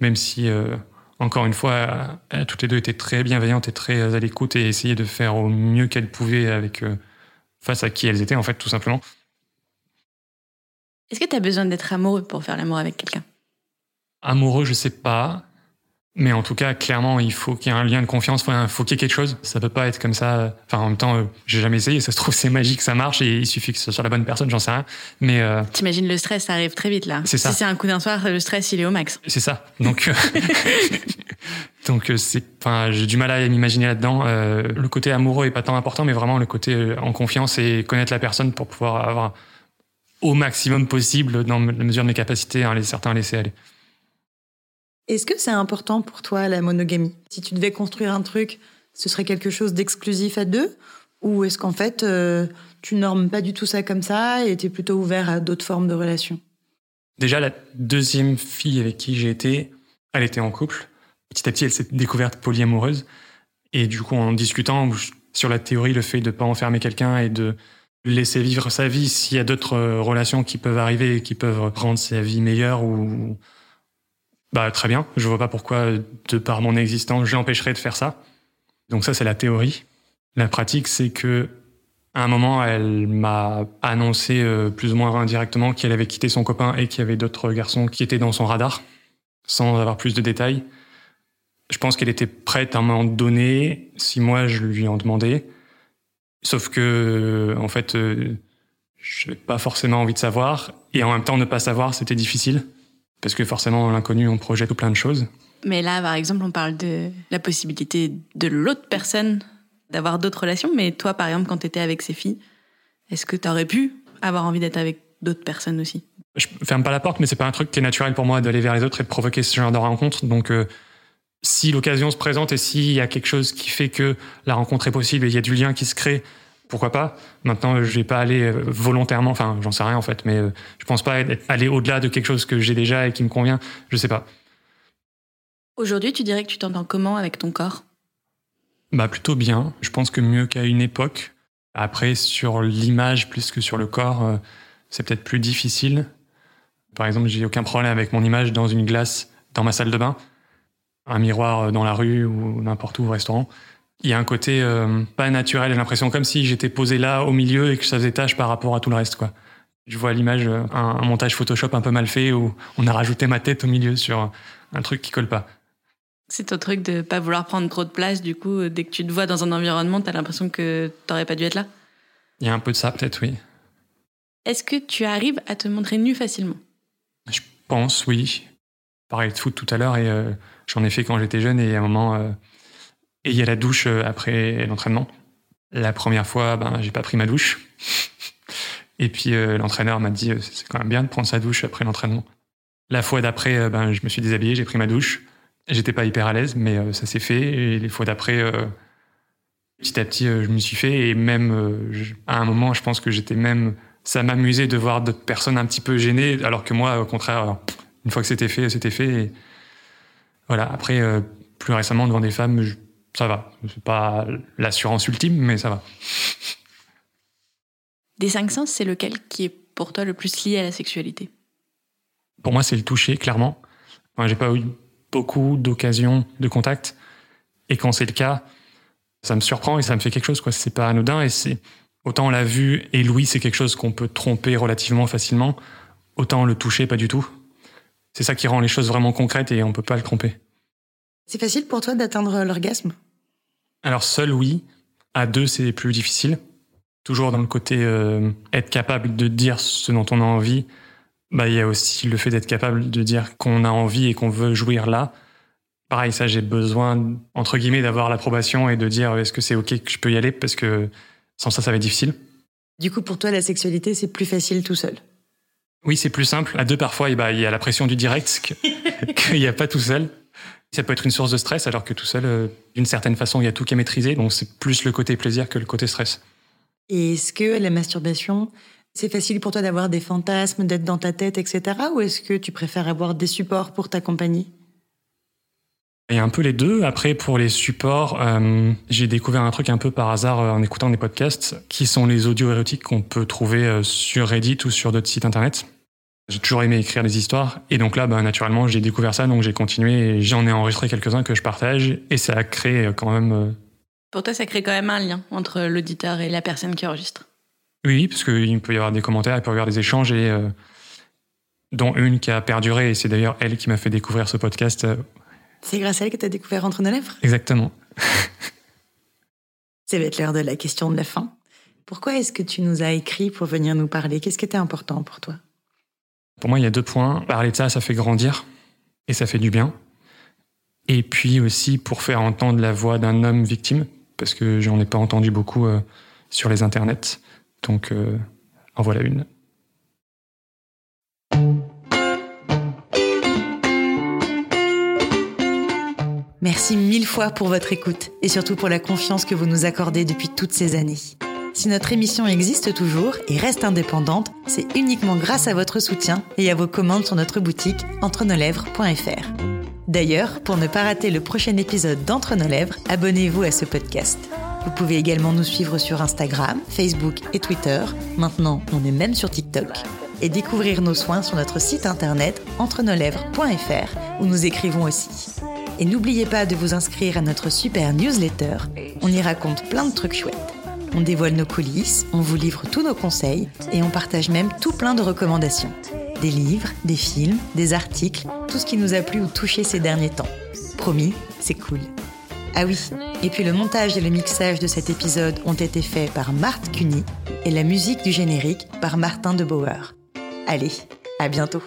même si, euh, encore une fois, toutes les deux étaient très bienveillantes et très à l'écoute et essayaient de faire au mieux qu'elles pouvaient avec face à qui elles étaient, en fait, tout simplement. Est-ce que tu as besoin d'être amoureux pour faire l'amour avec quelqu'un? Amoureux, je sais pas. Mais en tout cas, clairement, il faut qu'il y ait un lien de confiance, il faut qu'il y ait quelque chose. Ça peut pas être comme ça. Enfin, en même temps, euh, j'ai jamais essayé. Ça se trouve, c'est magique, ça marche et il suffit que ce soit la bonne personne, j'en sais rien. Mais euh, t'imagines le stress, ça arrive très vite là. C'est ça. Si c'est un coup d'un soir, le stress, il est au max. C'est ça. Donc, euh, donc c'est. Enfin, j'ai du mal à m'imaginer là-dedans. le côté amoureux est pas tant important, mais vraiment le côté en confiance et connaître la personne pour pouvoir avoir au maximum possible dans la mesure de mes capacités, hein, les certains laisser aller. Est-ce que c'est important pour toi la monogamie? Si tu devais construire un truc, ce serait quelque chose d'exclusif à deux? Ou est-ce qu'en fait, euh, tu normes pas du tout ça comme ça et tu es plutôt ouvert à d'autres formes de relations? Déjà, la deuxième fille avec qui j'ai été, elle était en couple. Petit à petit, elle s'est découverte polyamoureuse. Et du coup, en discutant sur la théorie, le fait de ne pas enfermer quelqu'un et de laisser vivre sa vie s'il y a d'autres euh, relations qui peuvent arriver et qui peuvent rendre sa vie meilleure ou bah très bien. Je vois pas pourquoi de par mon existence j'empêcherais de faire ça. Donc ça c'est la théorie. La pratique c'est que à un moment elle m'a annoncé euh, plus ou moins indirectement qu'elle avait quitté son copain et qu'il y avait d'autres garçons qui étaient dans son radar sans avoir plus de détails. Je pense qu'elle était prête à m'en donner si moi je lui en demandais. Sauf que, en fait, euh, je n'avais pas forcément envie de savoir. Et en même temps, ne pas savoir, c'était difficile. Parce que forcément, l'inconnu, on projette tout plein de choses. Mais là, par exemple, on parle de la possibilité de l'autre personne d'avoir d'autres relations. Mais toi, par exemple, quand tu étais avec ces filles, est-ce que tu aurais pu avoir envie d'être avec d'autres personnes aussi? Je ferme pas la porte, mais c'est pas un truc qui est naturel pour moi d'aller vers les autres et de provoquer ce genre de rencontre. Donc, euh, si l'occasion se présente et s'il y a quelque chose qui fait que la rencontre est possible et il y a du lien qui se crée, pourquoi pas Maintenant, je vais pas aller euh, volontairement, enfin, j'en sais rien en fait, mais euh, je pense pas aller au-delà de quelque chose que j'ai déjà et qui me convient. Je sais pas. Aujourd'hui, tu dirais que tu t'entends comment avec ton corps? Bah plutôt bien. Je pense que mieux qu'à une époque. Après, sur l'image plus que sur le corps, euh, c'est peut-être plus difficile. Par exemple, j'ai aucun problème avec mon image dans une glace dans ma salle de bain un miroir dans la rue ou n'importe où au restaurant. Il y a un côté euh, pas naturel, j'ai l'impression comme si j'étais posé là au milieu et que ça faisait tâche par rapport à tout le reste. Quoi. Je vois à l'image euh, un, montage Photoshop un peu mal fait où on a rajouté ma tête au milieu sur un truc qui colle pas. C'est ton truc de pas vouloir prendre trop de place, du coup, dès que tu te vois dans un environnement, tu as l'impression que t'aurais pas dû être là? Il y a un peu de ça, peut-être, oui. Est-ce que tu arrives à te montrer nu facilement? Je pense, oui. Pareil de foot tout à l'heure et J'en ai fait quand j'étais jeune et à un moment, euh, et il y a la douche euh, après l'entraînement. La première fois, ben, j'ai pas pris ma douche. Et puis euh, l'entraîneur m'a dit c'est quand même bien de prendre sa douche après l'entraînement. La fois d'après, ben, je me suis déshabillé, j'ai pris ma douche. J'étais pas hyper à l'aise, mais ça s'est fait. Et les fois d'après, petit à petit, je me suis fait. Et même à un moment, je pense que j'étais même. Ça m'amusait de voir d'autres personnes un petit peu gênées, alors que moi, au contraire, une fois que c'était fait, c'était fait. Voilà. Après, euh, plus récemment, devant des femmes, ça va. C'est pas l'assurance ultime, mais ça va. Des cinq sens, c'est lequel qui est pour toi le plus lié à la sexualité? Pour moi, c'est le toucher, clairement. J'ai pas eu beaucoup d'occasions de contact. Et quand c'est le cas, ça me surprend et ça me fait quelque chose, quoi. C'est pas anodin et c'est, autant la vue et l'ouïe, c'est quelque chose qu'on peut tromper relativement facilement, autant le toucher, pas du tout. C'est ça qui rend les choses vraiment concrètes et on peut pas le tromper. C'est facile pour toi d'atteindre l'orgasme? Alors seul, oui. À deux, c'est plus difficile. Toujours dans le côté euh, être capable de dire ce dont on a envie. Bah, il y a aussi le fait d'être capable de dire qu'on a envie et qu'on veut jouir là. Pareil, ça, j'ai besoin, entre guillemets, d'avoir l'approbation et de dire est-ce que c'est OK que je peux y aller? Parce que sans ça, ça va être difficile. Du coup, pour toi, la sexualité, c'est plus facile tout seul? Oui, c'est plus simple. À deux, parfois, il y a la pression du direct qu'il n'y a pas tout seul. Ça peut être une source de stress, alors que tout seul, euh, d'une certaine façon, il y a tout qui est maîtrisé. Donc, c'est plus le côté plaisir que le côté stress. Et est-ce que la masturbation, c'est facile pour toi d'avoir des fantasmes, d'être dans ta tête, etc. Ou est-ce que tu préfères avoir des supports pour t'accompagner il y a un peu les deux. Après, pour les supports, euh, j'ai découvert un truc un peu par hasard euh, en écoutant des podcasts, qui sont les audios érotiques qu'on peut trouver sur Reddit ou sur d'autres sites internet. J'ai toujours aimé écrire des histoires. Et donc là, bah, naturellement, j'ai découvert ça, donc j'ai continué et j'en ai enregistré quelques-uns que je partage. Et ça a créé euh, quand même. Euh, Pour toi, ça crée quand même un lien entre l'auditeur et la personne qui enregistre. Oui, parce qu'il peut y avoir des commentaires, il peut y avoir des échanges, et euh, dont une qui a perduré. Et c'est d'ailleurs elle qui m'a fait découvrir ce podcast. C'est grâce à elle que tu as découvert Entre nos lèvres? Exactement. Ça va être l'heure de la question de la fin. Pourquoi est-ce que tu nous as écrit pour venir nous parler? Qu'est-ce qui était important pour toi? Pour moi, il y a deux points. Parler de ça, ça fait grandir et ça fait du bien. Et puis aussi pour faire entendre la voix d'un homme victime, parce que j'en ai pas entendu beaucoup euh, sur les internets. Donc, euh, en voilà une. Merci mille fois pour votre écoute et surtout pour la confiance que vous nous accordez depuis toutes ces années. Si notre émission existe toujours et reste indépendante, c'est uniquement grâce à votre soutien et à vos commandes sur notre boutique entre-nos-lèvres.fr. D'ailleurs, pour ne pas rater le prochain épisode d'Entre nos lèvres, abonnez-vous à ce podcast. Vous pouvez également nous suivre sur Instagram, Facebook et Twitter. Maintenant, on est même sur TikTok. Et découvrir nos soins sur notre site internet entre-nos-lèvres.fr où nous écrivons aussi. Et n'oubliez pas de vous inscrire à notre super newsletter. On y raconte plein de trucs chouettes. On dévoile nos coulisses, on vous livre tous nos conseils et on partage même tout plein de recommandations. Des livres, des films, des articles, tout ce qui nous a plu ou touché ces derniers temps. Promis, c'est cool. Ah oui, et puis le montage et le mixage de cet épisode ont été faits par Marthe Cuny et la musique du générique par Martin de Bauer. Allez, à bientôt